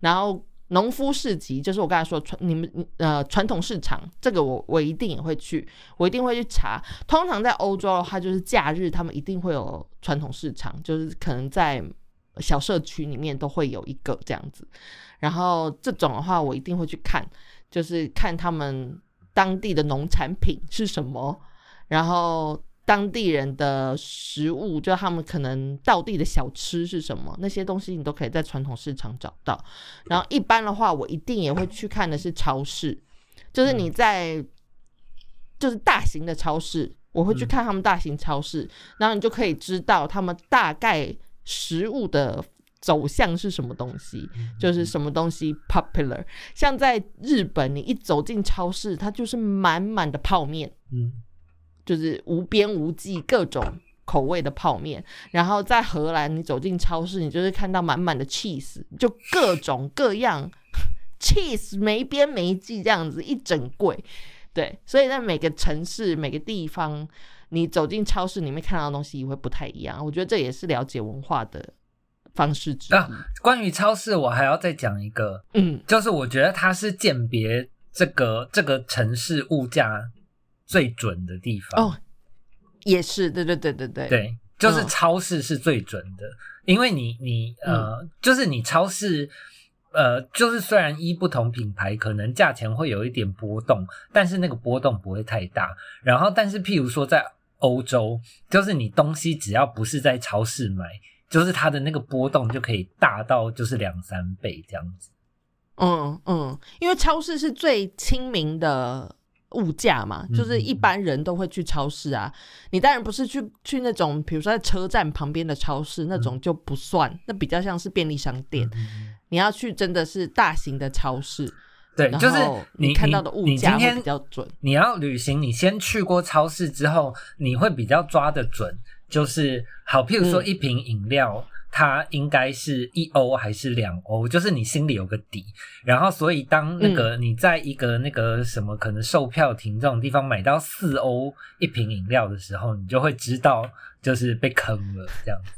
然后农夫市集就是我刚才说传你们呃传统市场，这个我我一定也会去，我一定会去查。通常在欧洲的话，就是假日他们一定会有传统市场，就是可能在小社区里面都会有一个这样子。然后这种的话，我一定会去看，就是看他们当地的农产品是什么，然后当地人的食物，就他们可能道地的小吃是什么，那些东西你都可以在传统市场找到。然后一般的话，我一定也会去看的是超市，就是你在就是大型的超市，我会去看他们大型超市，然后你就可以知道他们大概食物的。走向是什么东西？就是什么东西 popular。像在日本，你一走进超市，它就是满满的泡面，嗯，就是无边无际各种口味的泡面。然后在荷兰，你走进超市，你就是看到满满的 cheese，就各种各样 (laughs) cheese 没边没际这样子一整柜。对，所以在每个城市、每个地方，你走进超市里面看到的东西也会不太一样。我觉得这也是了解文化的。方式啊，关于超市，我还要再讲一个，嗯，就是我觉得它是鉴别这个这个城市物价最准的地方哦，也是，对对对对对，对，就是超市是最准的，因为你你呃，就是你超市呃，就是虽然一不同品牌可能价钱会有一点波动，但是那个波动不会太大。然后，但是譬如说在欧洲，就是你东西只要不是在超市买。就是它的那个波动就可以大到就是两三倍这样子，嗯嗯，因为超市是最亲民的物价嘛，就是一般人都会去超市啊。你当然不是去去那种，比如说在车站旁边的超市那种就不算，那比较像是便利商店。你要去真的是大型的超市，对，就是你看到的物价比较准。你要旅行，你先去过超市之后，你会比较抓得准。就是好，譬如说嗯一瓶饮料，它应该是一欧还是两欧，就是你心里有个底。然后，所以当那嗯个你在一个那个什么可能售票亭这种地方买到四欧一瓶饮料的时候，你就会知道就是被坑了这样子。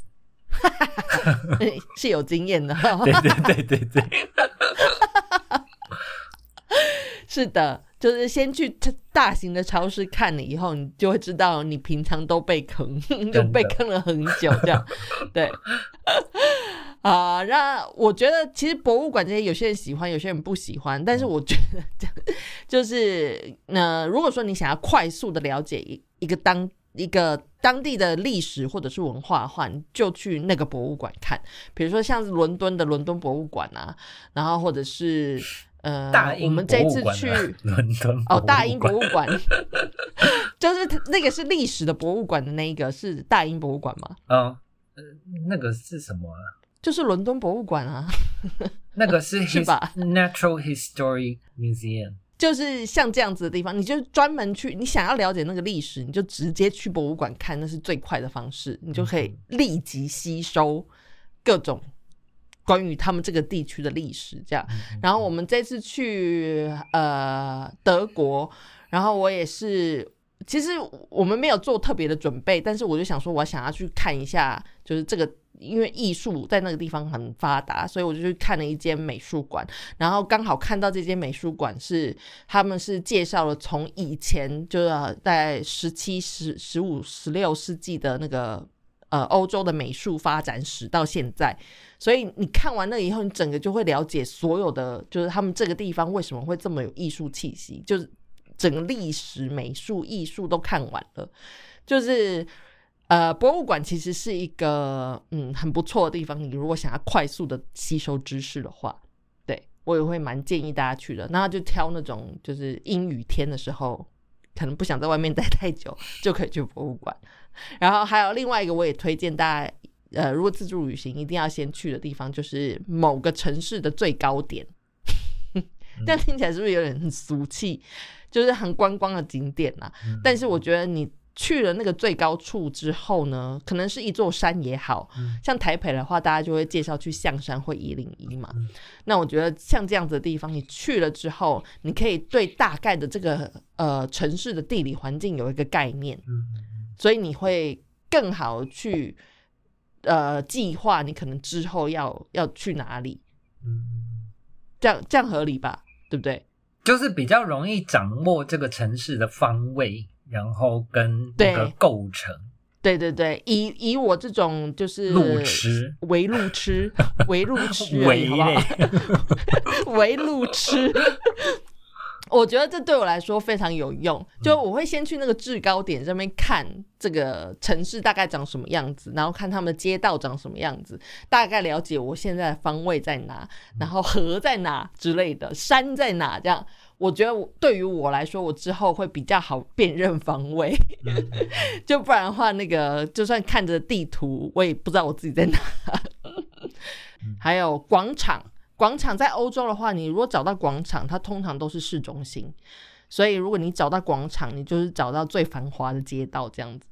(laughs) 是有经验的，对对对对对，是的，就是先去超大型的超市看了以后，你就会知道你平常都被坑，(laughs) 就被坑了很久这样。(laughs) 对，(laughs) 啊、那我觉得其实博物馆这些有些人喜欢，有些人不喜欢，但是我觉得这就是呃，如果说你想要快速的了解一一个当。一个当地的历史或者是文化的话，你就去那个博物馆看，比如说像是伦敦的伦敦博物馆啊，然后或者是呃，大英我们这次去伦敦哦，大英博物物馆，(laughs) 就是那个是历史的博物馆的那一个是大英博物馆吗？馆，嗯、呃，那个是什么啊？就是伦敦博物馆啊，那个是 (laughs) 是吧 Natural History Museum。就是像这样子的地方，你就专门去，你想要了解那个历史，你就直接去博物馆看，那是最快的方式，你就可以立即吸收各种关于他们这个地区的历史。这样，然后我们这次去呃德国，然后我也是。其实我们没有做特别的准备，但是我就想说，我想要去看一下，就是这个，因为艺术在那个地方很发达，所以我就去看了一间美术馆，然后刚好看到这间美术馆是他们是介绍了从以前就是在十七、十、十五、十六世纪的那个呃欧洲的美术发展史到现在，所以你看完了以后，你整个就会了解所有的，就是他们这个地方为什么会这么有艺术气息，就是整个历史、美术、艺术都看完了，就是。呃，博物馆其实是一个嗯很不错的地方。你如果想要快速的吸收知识的话，对我也会蛮建议大家去的。那就挑那种就是阴雨天的时候，可能不想在外面待太久，就可以去博物馆。然后还有另外一个，我也推荐大家，呃，如果自助旅行一定要先去的地方，就是某个城市的最高点。(laughs) 这样听起来是不是有点很俗气？就是很观光的景点呐、嗯但是我觉得你去了那个最高处之后呢，可能是一座山也好，嗯像台北的话，大家就会介绍去象山或一零一嘛。嗯那我觉得像这样子的地方，你去了之后，你可以对大概的这个呃城市的地理环境有一个概念，嗯所以你会更好去呃计划你可能之后要要去哪里，嗯，这样这样合理吧？对不对？就是比较容易掌握这个城市的方位，然后跟那个对构成。对对对，以以我这种就是路痴为路痴，(laughs) 为路痴而围已，好不好？嘞，(laughs) 围路痴。我觉得这对我来说非常有用，就我会先去那个制高点上面看这个城市大概长什么样子，然后看他们的街道长什么样子，大概了解我现在的方位在哪，然后河在哪之类的，山在哪，这样。我觉得对于我来说，我之后会比较好辨认方位，嗯。(laughs) 就不然的话，那个就算看着地图，我也不知道我自己在哪。还有广场，广场在欧洲的话，你如果找到广场，它通常都是市中心，所以如果你找到广场，你就是找到最繁华的街道这样子。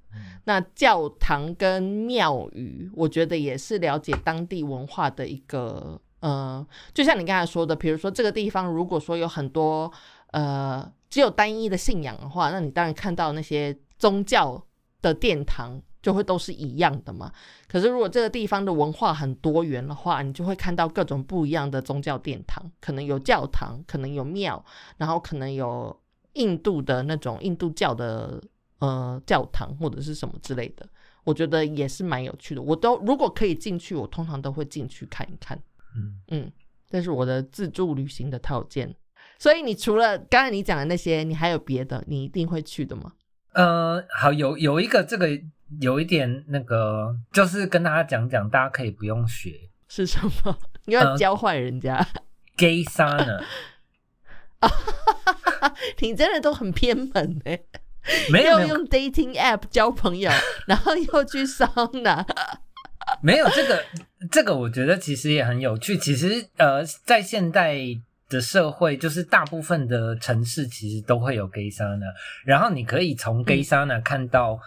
那教堂跟庙宇，我觉得也是了解当地文化的一个呃，就像你刚才说的，比如说这个地方如果说有很多呃只有单一的信仰的话，那你当然看到那些宗教的殿堂就会都是一样的嘛。可是如果这个地方的文化很多元的话，你就会看到各种不一样的宗教殿堂，可能有教堂，可能有庙，然后可能有印度的那种印度教的呃教堂或者是什么之类的。我觉得也是蛮有趣的。我都如果可以进去，我通常都会进去看一看。嗯嗯，这是我的自助旅行的套件。所以你除了刚才你讲的那些，你还有别的你一定会去的吗？呃，好，有有一个这个有一点那个，就是跟大家讲讲，大家可以不用学是什么？你要呃教坏人家？gay sauna，(laughs) 你真的都很偏门哎、没有没有用 dating app 交朋友，然后又去桑拿。没有这个这个我觉得其实也很有趣。其实呃，在现代的社会，就是大部分的城市其实都会有 gay sauna，然后你可以从 gay sauna 看到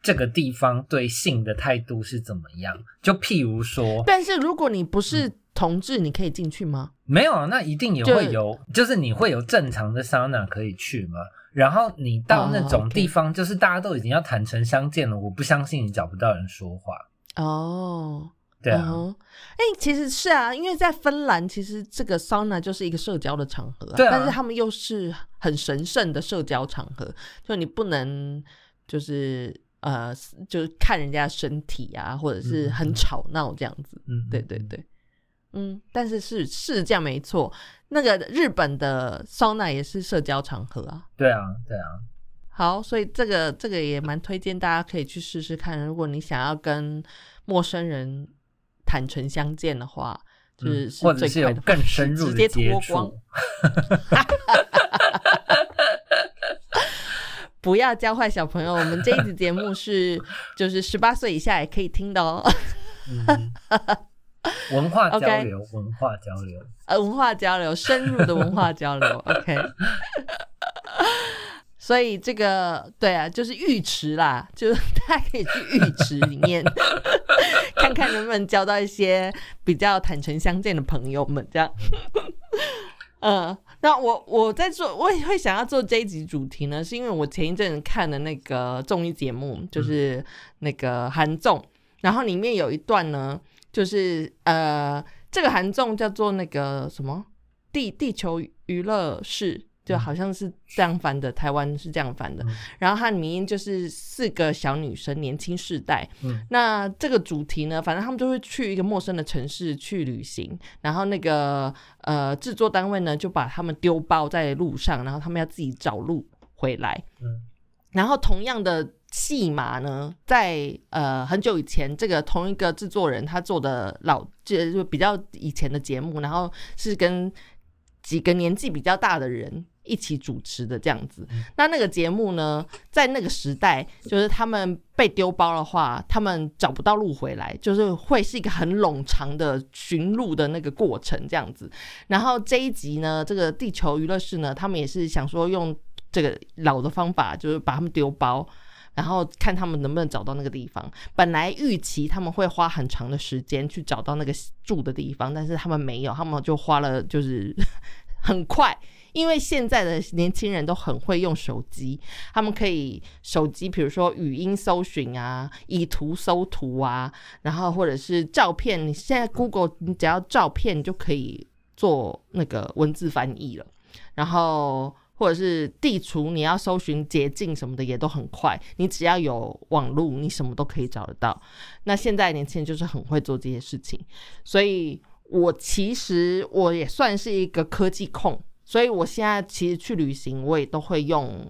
这个地方对性的态度是怎么样。就譬如说，但是如果你不是同志，你可以进去吗？没有啊，那一定也会有，就是你会有正常的 sauna 可以去吗？然后你到那种地方，就是大家都已经要坦诚相见了，我不相信你找不到人说话。哦，对啊，哎，其实是啊，因为在芬兰，其实这个桑拿就是一个社交的场合，对啊，但是他们又是很神圣的社交场合，就你不能就是呃，就是看人家身体啊，或者是很吵闹这样子。嗯，对对对。嗯，但是是是这样没错。那个日本的桑拿也是社交场合啊。对啊，对啊。好，所以这个这个也蛮推荐大家可以去试试看。如果你想要跟陌生人坦诚相见的话，就是或者是有更深入的接触。(laughs) 不要教坏小朋友。我们这一集节目是就是十八岁以下也可以听的哦。(laughs) 文化交流，文化交流，呃，文化交流，深入的文化交流。OK，所以这个对啊，就是浴池啦，(laughs) 就是大家可以去浴池里面 (laughs) 看看能不能交到一些比较坦诚相见的朋友们。这样，嗯，(laughs) 那我我在做，我也会想要做这一集主题呢，是因为我前一阵看的那个综艺节目，就是那个韩综，然后里面有一段呢。就是呃，这个韩综叫做那个什么地地球娱乐室，就好像是这样翻的，台湾是这样翻的。然后它名音就是四个小女生，年轻世代。那这个主题呢，反正他们就会去一个陌生的城市去旅行，然后那个呃制作单位呢就把他们丢包在路上，然后他们要自己找路回来。嗯，然后同样的。戏码呢，在呃很久以前，这个同一个制作人他做的老就就比较以前的节目，然后是跟几个年纪比较大的人一起主持的这样子。那那个节目呢，在那个时代，就是他们被丢包的话，他们找不到路回来，就是会是一个很冗长的寻路的那个过程这样子。然后这一集呢，这个地球娱乐室呢，他们也是想说用这个老的方法，就是把他们丢包。然后看他们能不能找到那个地方。本来预期他们会花很长的时间去找到那个住的地方，但是他们没有，他们就花了就是很快。(laughs) 因为现在的年轻人都很会用手机，他们可以手机，比如说语音搜寻啊，以图搜图啊，然后或者是照片。你现在 Google，你只要照片，就可以做那个文字翻译了。然后。或者是地图，你要搜寻捷径什么的也都很快，你只要有网络，你什么都可以找得到。那现在年轻人就是很会做这些事情，所以我其实我也算是一个科技控，所以我现在其实去旅行我也都会用，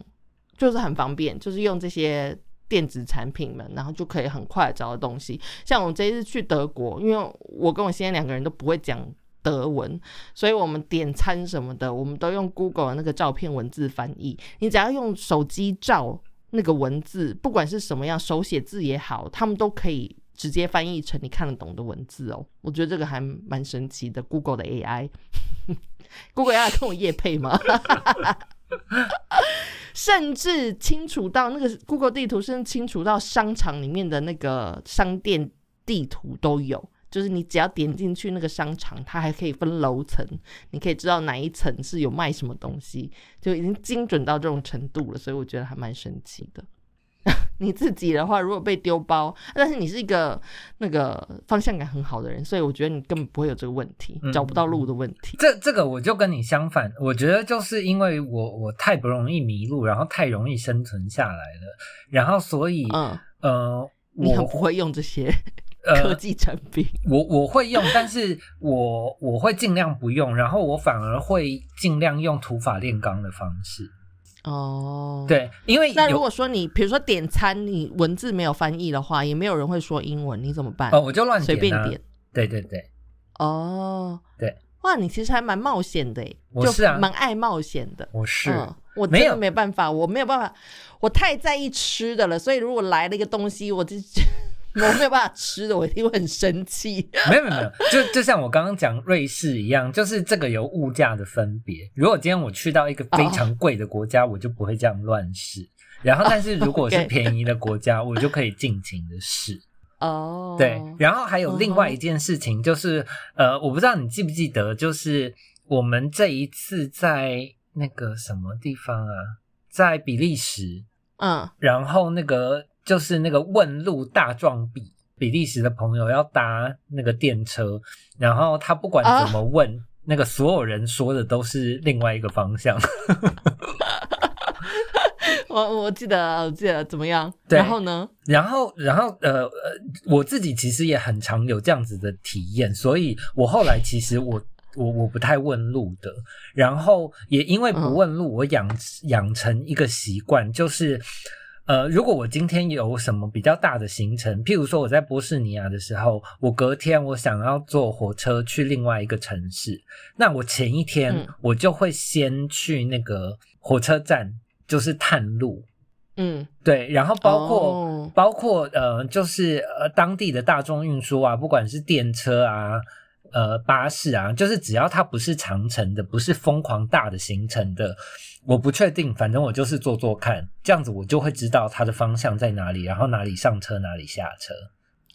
就是很方便，就是用这些电子产品们，然后就可以很快找到东西。像我这一次去德国，因为我跟我现在两个人都不会讲。德文，所以我们点餐什么的，我们都用 Google 的那个照片文字翻译。你只要用手机照那个文字，不管是什么样手写字也好，他们都可以直接翻译成你看得懂的文字哦。我觉得这个还蛮神奇的，Google 的 AI Google 要跟我夜配吗？(laughs) 甚至清楚到那个 Google 地图，甚至清楚到商场里面的那个商店地图都有。就是你只要点进去那个商场，它还可以分楼层，你可以知道哪一层是有卖什么东西，就已经精准到这种程度了，所以我觉得还蛮神奇的。你自己的话，如果被丢包，但是你是一个那个方向感很好的人，所以我觉得你根本不会有这个问题，找不到路的问题。这这个我就跟你相反，我觉得就是因为我我太不容易迷路，然后太容易生存下来了，然后所以嗯呃，你很不会用这些。(laughs) 科技产品，我我会用，但是我我会尽量不用，然后我反而会尽量用土法炼钢的方式。哦，对，因为那如果说你比如说点餐，你文字没有翻译的话，也没有人会说英文，你怎么办？哦，我就乱随便点。对对对。哦，对，哇，你其实还蛮冒险的，我是啊，蛮爱冒险的。我是，我真的没办法，我没有办法，我太在意吃的了，所以如果来了一个东西，我就。我没有办法吃的，我一定会很生气。(laughs) 没有没有没有，就就像我刚刚讲瑞士一样，就是这个有物价的分别。如果今天我去到一个非常贵的国家，我就不会这样乱试。然后，但是如果是便宜的国家，我就可以尽情的试。哦，对。然后还有另外一件事情，就是呃，我不知道你记不记得，就是我们这一次在那个什么地方啊，在比利时，嗯，然后那个就是那个问路大壮比，比利时的朋友要搭那个电车，然后他不管怎么问，那个所有人说的都是另外一个方向。(laughs) 我 (laughs) 我记得，我记得怎么样？然后呢？然后，然后，呃呃，我自己其实也很常有这样子的体验，所以我后来其实我我我不太问路的，然后也因为不问路，我养养成一个习惯，就是呃，如果我今天有什么比较大的行程，譬如说我在波士尼亚的时候，我隔天我想要坐火车去另外一个城市，那我前一天嗯我就会先去那个火车站，就是探路。嗯，对，然后包括、哦包括呃，就是呃当地的大众运输啊，不管是电车啊、呃巴士啊，就是只要它不是长程的，不是疯狂大的行程的，我不确定，反正我就是做做看，这样子我就会知道它的方向在哪里，然后哪里上车，哪里下车。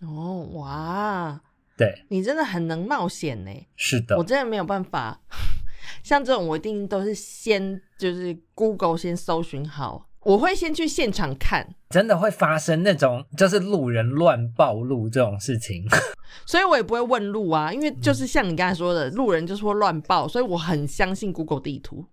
哦，哇，对，你真的很能冒险呢。是的我，真的没有办法，(laughs) 像这种我一定都是先就是 Google 先搜寻好，我会先去现场看，真的会发生那种就是路人乱暴露这种事情。(laughs) 所以我也不会问路啊，因为就是像你刚才说的，路人就是会乱报，所以我很相信 Google 地图。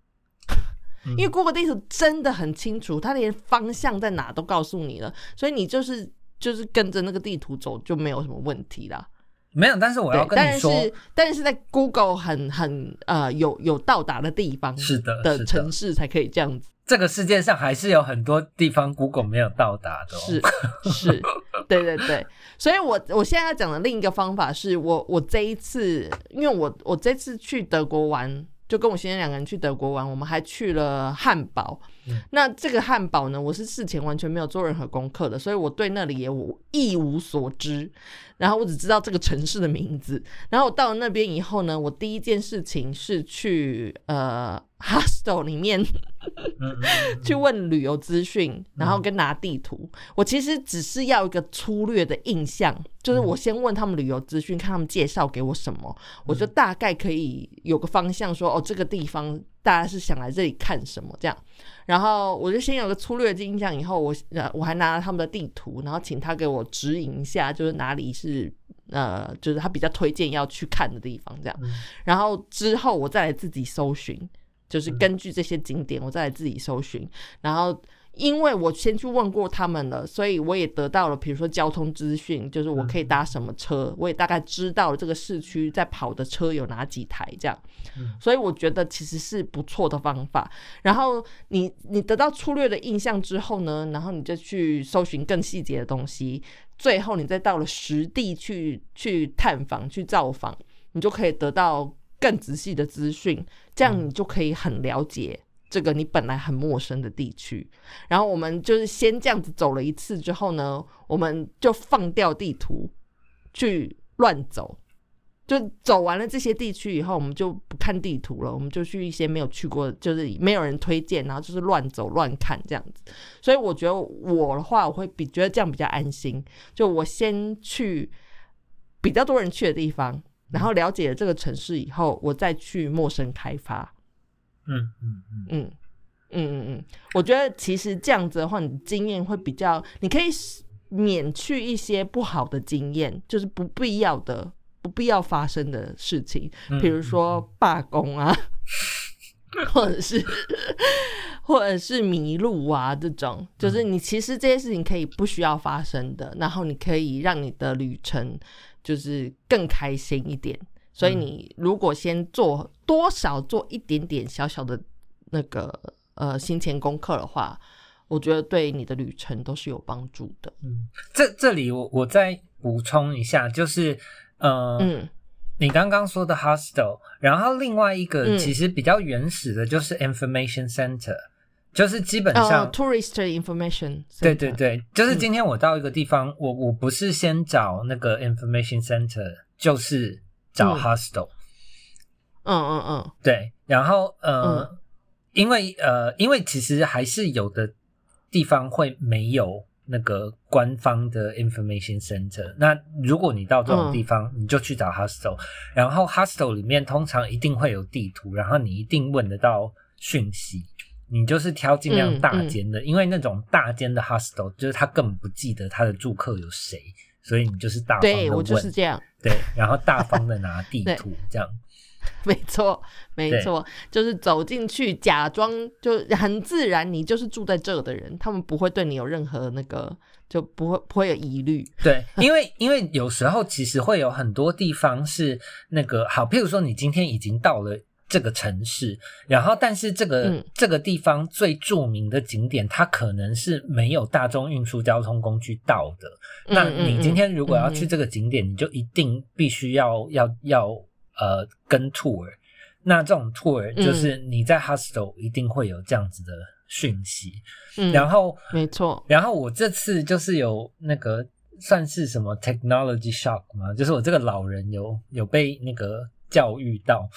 因为 Google 地图真的很清楚，它连方向在哪都告诉你了，所以你就是就是跟着那个地图走就没有什么问题啦。没有，但是我要，跟你说，但是但是在 Google 很很呃有有到达的地方是的是的的城市才可以这样子。这个世界上还是有很多地方 Google 没有到达的、哦。是是，(laughs) 对对对，所以我我现在要讲的另一个方法是我我这一次，因为我我这次去德国玩，就跟我先生两个人去德国玩，我们还去了汉堡。嗯那这个汉堡呢，我是事前完全没有做任何功课的，所以我对那里也无一无所知。然后我只知道这个城市的名字。然后我到了那边以后呢，我第一件事情是去呃 hostel 里面 (laughs) 去问旅游资讯，然后跟拿地图。我其实只是要一个粗略的印象，就是我先问他们旅游资讯，看他们介绍给我什么，我就大概可以有个方向说，哦，这个地方大家是想来这里看什么这样。然后我就先有个粗略的印象，以后我呃我还拿了他们的地图，然后请他给我指引一下，就是哪里是呃，就是他比较推荐要去看的地方这样。然后之后我再来自己搜寻，就是根据这些景点，我再来自己搜寻。然后因为我先去问过他们了，所以我也得到了，比如说交通资讯，就是我可以搭什么车，我也大概知道了这个市区在跑的车有哪几台这样。所以我觉得其实是不错的方法。然后你你得到粗略的印象之后呢，然后你就去搜寻更细节的东西，最后你再到了实地去去探访、去造访，你就可以得到更仔细的资讯，这样你就可以很了解。这个你本来很陌生的地区，然后我们就是先这样子走了一次之后呢，我们就放掉地图去乱走，就走完了这些地区以后，我们就不看地图了，我们就去一些没有去过，就是没有人推荐，然后就是乱走乱看这样子。所以我觉得我的话，我会比觉得这样比较安心。就我先去比较多人去的地方，然后了解了这个城市以后，我再去陌生开发。嗯嗯嗯，嗯嗯嗯嗯，我觉得其实这样子的话，你经验会比较，你可以免去一些不好的经验，就是不必要的、不必要发生的事情，嗯比如说罢工啊，(laughs) 或者是 (laughs) 或者是迷路啊这种，就是你其实这些事情可以不需要发生的，然后你可以让你的旅程就是更开心一点。所以你如果先做多少做一点点小小的那个呃行前功课的话，我觉得对你的旅程都是有帮助的。嗯。这这里我我再补充一下，就是呃，嗯。你刚刚说的 hostel，然后另外一个嗯。其实比较原始的就是 information center。就是基本呃上，，tourist information，对对对，就是今天我到一个地方，我我不是先找那个 information center，就是找嗯。hostel，、嗯嗯嗯，对，然后呃，嗯。因为呃，因为其实还是有的地方会没有那个官方的 information center。那如果你到这种地方，你就去找 hostel，然后 hostel 里面通常一定会有地图，然后你一定问得到讯息。你就是挑尽量大间的，因为那种大间的 hostel 就是他根本不记得他的住客有谁，所以你就是大方的问，对我就是这样，对，然后大方的拿地 (laughs) 图这样。(laughs) 没错没错，就是走进去，假装就很自然，你就是住在这的人，他们不会对你有任何那个，就不会不会有疑虑。对，因为因为有时候其实会有很多地方是那个好，譬如说你今天已经到了这个城市，然后但是这个、嗯这个地方最著名的景点，它可能是没有大众运输交通工具到的。那你今天如果要嗯去这个景点，你就一定必须要要要呃跟 tour。那这种 tour 嗯就是你在 hostel 一定会有这样子的讯息，嗯，然后没错，然后我这次就是有那个算是什么 technology shock 吗？就是我这个老人有有被那个教育到，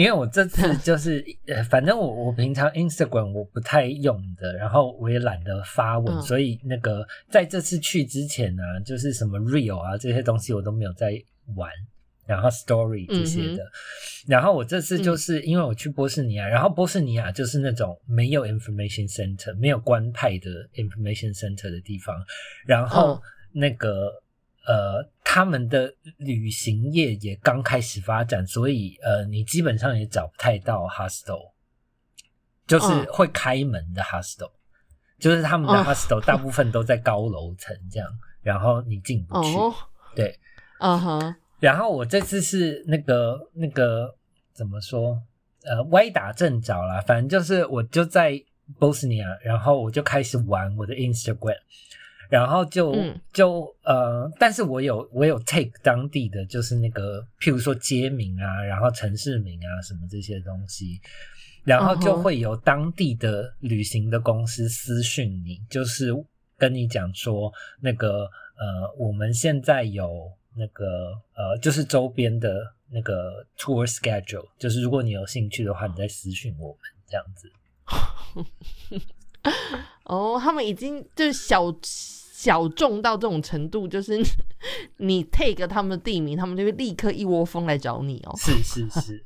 因为我这次 (laughs) 就是呃，反正我我平常 Instagram 我不太用的，然后我也懒得发文，嗯。所以那个在这次去之前呢、就是什么 real 啊这些东西我都没有在玩。然后 story 这些的，然后我这次就是因为我去波士尼亚，然后波士尼亚就是那种没有 information center、没有官派的 information center 的地方，然后嗯。那个、呃，他们的旅行业也刚开始发展，所以呃，你基本上也找不太到 hostel，就是嗯会开门的 hostel，、就是他们的嗯 hostel 大部分都在高楼层这样，然后你进不去，哦，对。嗯哼，然后我这次是那个那个怎么说？呃，歪打正着啦，反正就是我就在波斯尼亚，然后我就开始玩我的 Instagram，然后就、嗯就呃，但是我有我有 take 当地的就是那个，譬如说街名啊，然后城市名啊什么这些东西，然后就会有当地的旅行的公司私讯你，就是跟你讲说那个呃，我们现在有那个呃，就是周边的那个 tour schedule，就是如果你有兴趣的话，你再私讯我们这样子。(laughs) 哦，他们已经就是小小众到这种程度，就是 (laughs) 你 take 他们的地名，他们就会立刻一窝蜂来找你哦。是是是，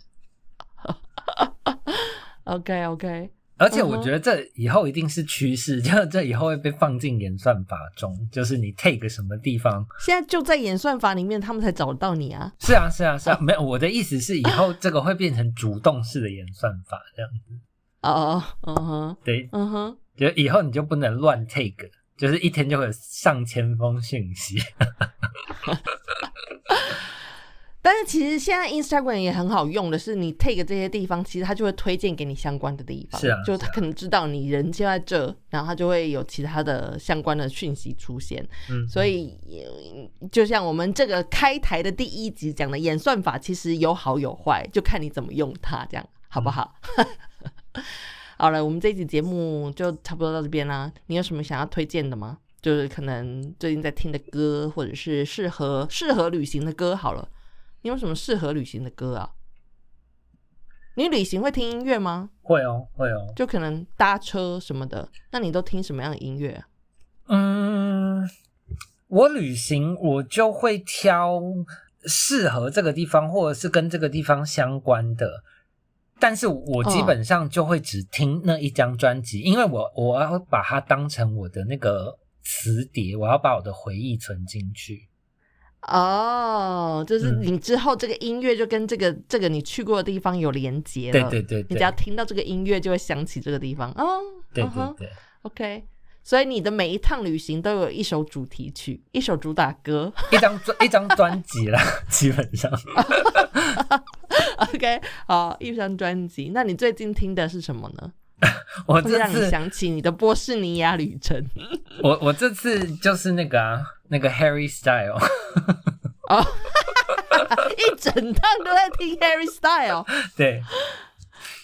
(laughs) OK OK，而且我觉得这以后一定是趋势，就这以后会被放进演算法中，就是你 take 什么地方。现在就在演算法里面，他们才找得到你啊。是啊是啊是啊，没有我的意思是以后这个会变成主动式的演算法这样子。哦，嗯哼，对，嗯哼，就以后你就不能乱 take，就是一天就会有上千封信息。但是其实现在 Instagram 也很好用的是，你 take 这些地方，其实它就会推荐给你相关的地方。是啊就是他可能知道你人就在这，然后他就会有其他的相关的讯息出现。嗯，所以，呃就像我们这个开台的第一集讲的，演算法其实有好有坏，就看你怎么用它，这样好不好？(laughs) 好了，我们这一集节目就差不多到这边啦。你有什么想要推荐的吗？就是可能最近在听的歌，或者是适合适合旅行的歌。好了，你有什么适合旅行的歌啊？你旅行会听音乐吗？会哦会哦。就可能搭车什么的，那你都听什么样的音乐啊？嗯，我旅行我就会挑适合这个地方或者是跟这个地方相关的，但是我基本上就会只听那一张专辑，因为我我要把它当成我的那个磁碟，我要把我的回忆存进去。哦，就是嗯你之后这个音乐就跟这个这个你去过的地方有连接了。对对对对你只要听到这个音乐，就会想起这个地方。哦，对对对，OK。所以你的每一趟旅行都有一首主题曲，一首主打歌。一张专一张专辑啦，基本上 (laughs) (laughs) OK，好，一张专辑。那你最近听的是什么呢？(laughs) 我这会让你次想起你的波士尼亚旅程。(laughs) 我我这次就是那个啊，那个 Harry Style。哦，一整趟都在听 Harry Style。对，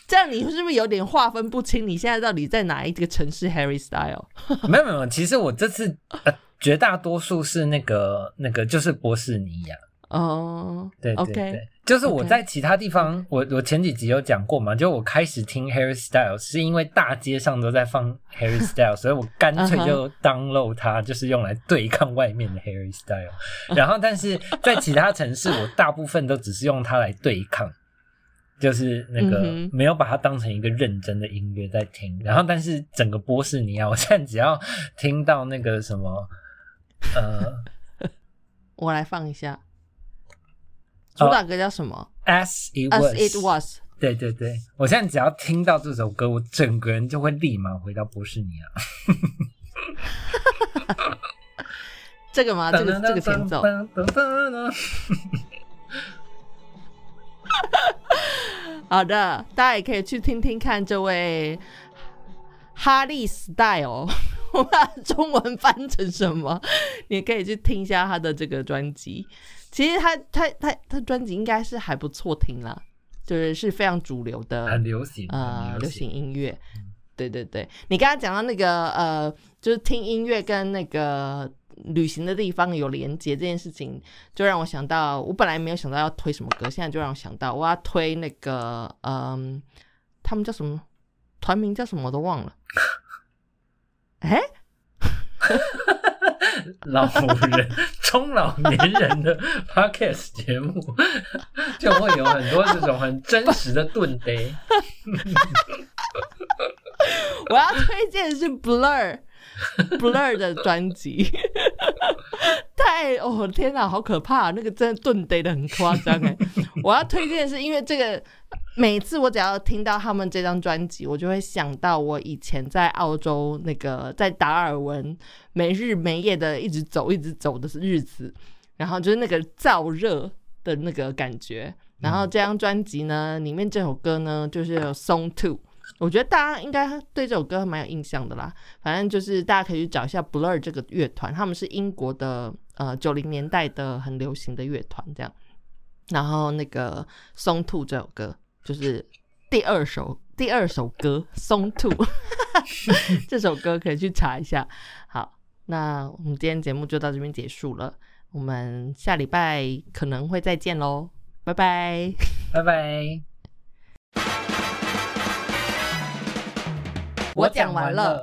这样你是不是有点划分不清？你现在到底在哪一个城市？Harry Style？没有没有，其实我这次呃绝大多数是那个那个就是波士尼亚。哦，对对对，就是我在其他地方，我我前几集有讲过嘛，就我开始听 Harry Styles 是因为大街上都在放 Harry (laughs) Styles，所以我干脆就 download 它，就是用来对抗外面的 Harry Styles。然后，但是在其他城市，我大部分都只是用它来对抗。就是那个没有把它当成一个认真的音乐在听，然后但是整个波士尼亚，我现在只要听到那个什么，呃 (laughs) 我来放一下，主打歌叫什么，as it？As was，it was。对对对，我现在只要听到这首歌，我整个人就会立马回到波士尼亚。(laughs) 这个吗？这个这个前奏。好的，大家也可以去听听看这位哈利 Style，(laughs) 我把中文翻成什么？你可以去听一下他的这个专辑。其实他他他他专辑应该是还不错听啦，就是是非常主流的，很流行，呃流很流行音乐。对对对，你刚刚讲到那个呃，就是听音乐跟那个旅行的地方有连接这件事情，就让我想到，我本来没有想到要推什么歌，现在就让我想到我要推那个嗯，他们叫什么？团名叫什么我都忘了。(laughs) 哎，老人、(laughs) 中老年人的 podcast 节目，就会有很多这种很真实的顿呆。(laughs) 我要推荐的是 Blur。Blur 的专辑 (laughs) 太哦天哪，好可怕！那个真的顿得的很夸张哎。我要推荐是因为这个，每次我只要听到他们这张专辑，我就会想到我以前在澳洲那个在达尔文没日没夜的一直走一直走的日子，然后就是那个燥热的那个感觉。然后这张专辑呢，里面这首歌呢就是有《Song Two》。我觉得大家应该对这首歌蛮有印象的啦。反正就是大家可以去找一下 Blur 这个乐团，他们是英国的呃九零年代的很流行的乐团这样。然后那个《松兔》这首歌就是第二首第二首歌《松兔》这首歌可以去查一下。好，那我们今天节目就到这边结束了，我们下礼拜可能会再见喽，拜拜。拜拜。我讲完了。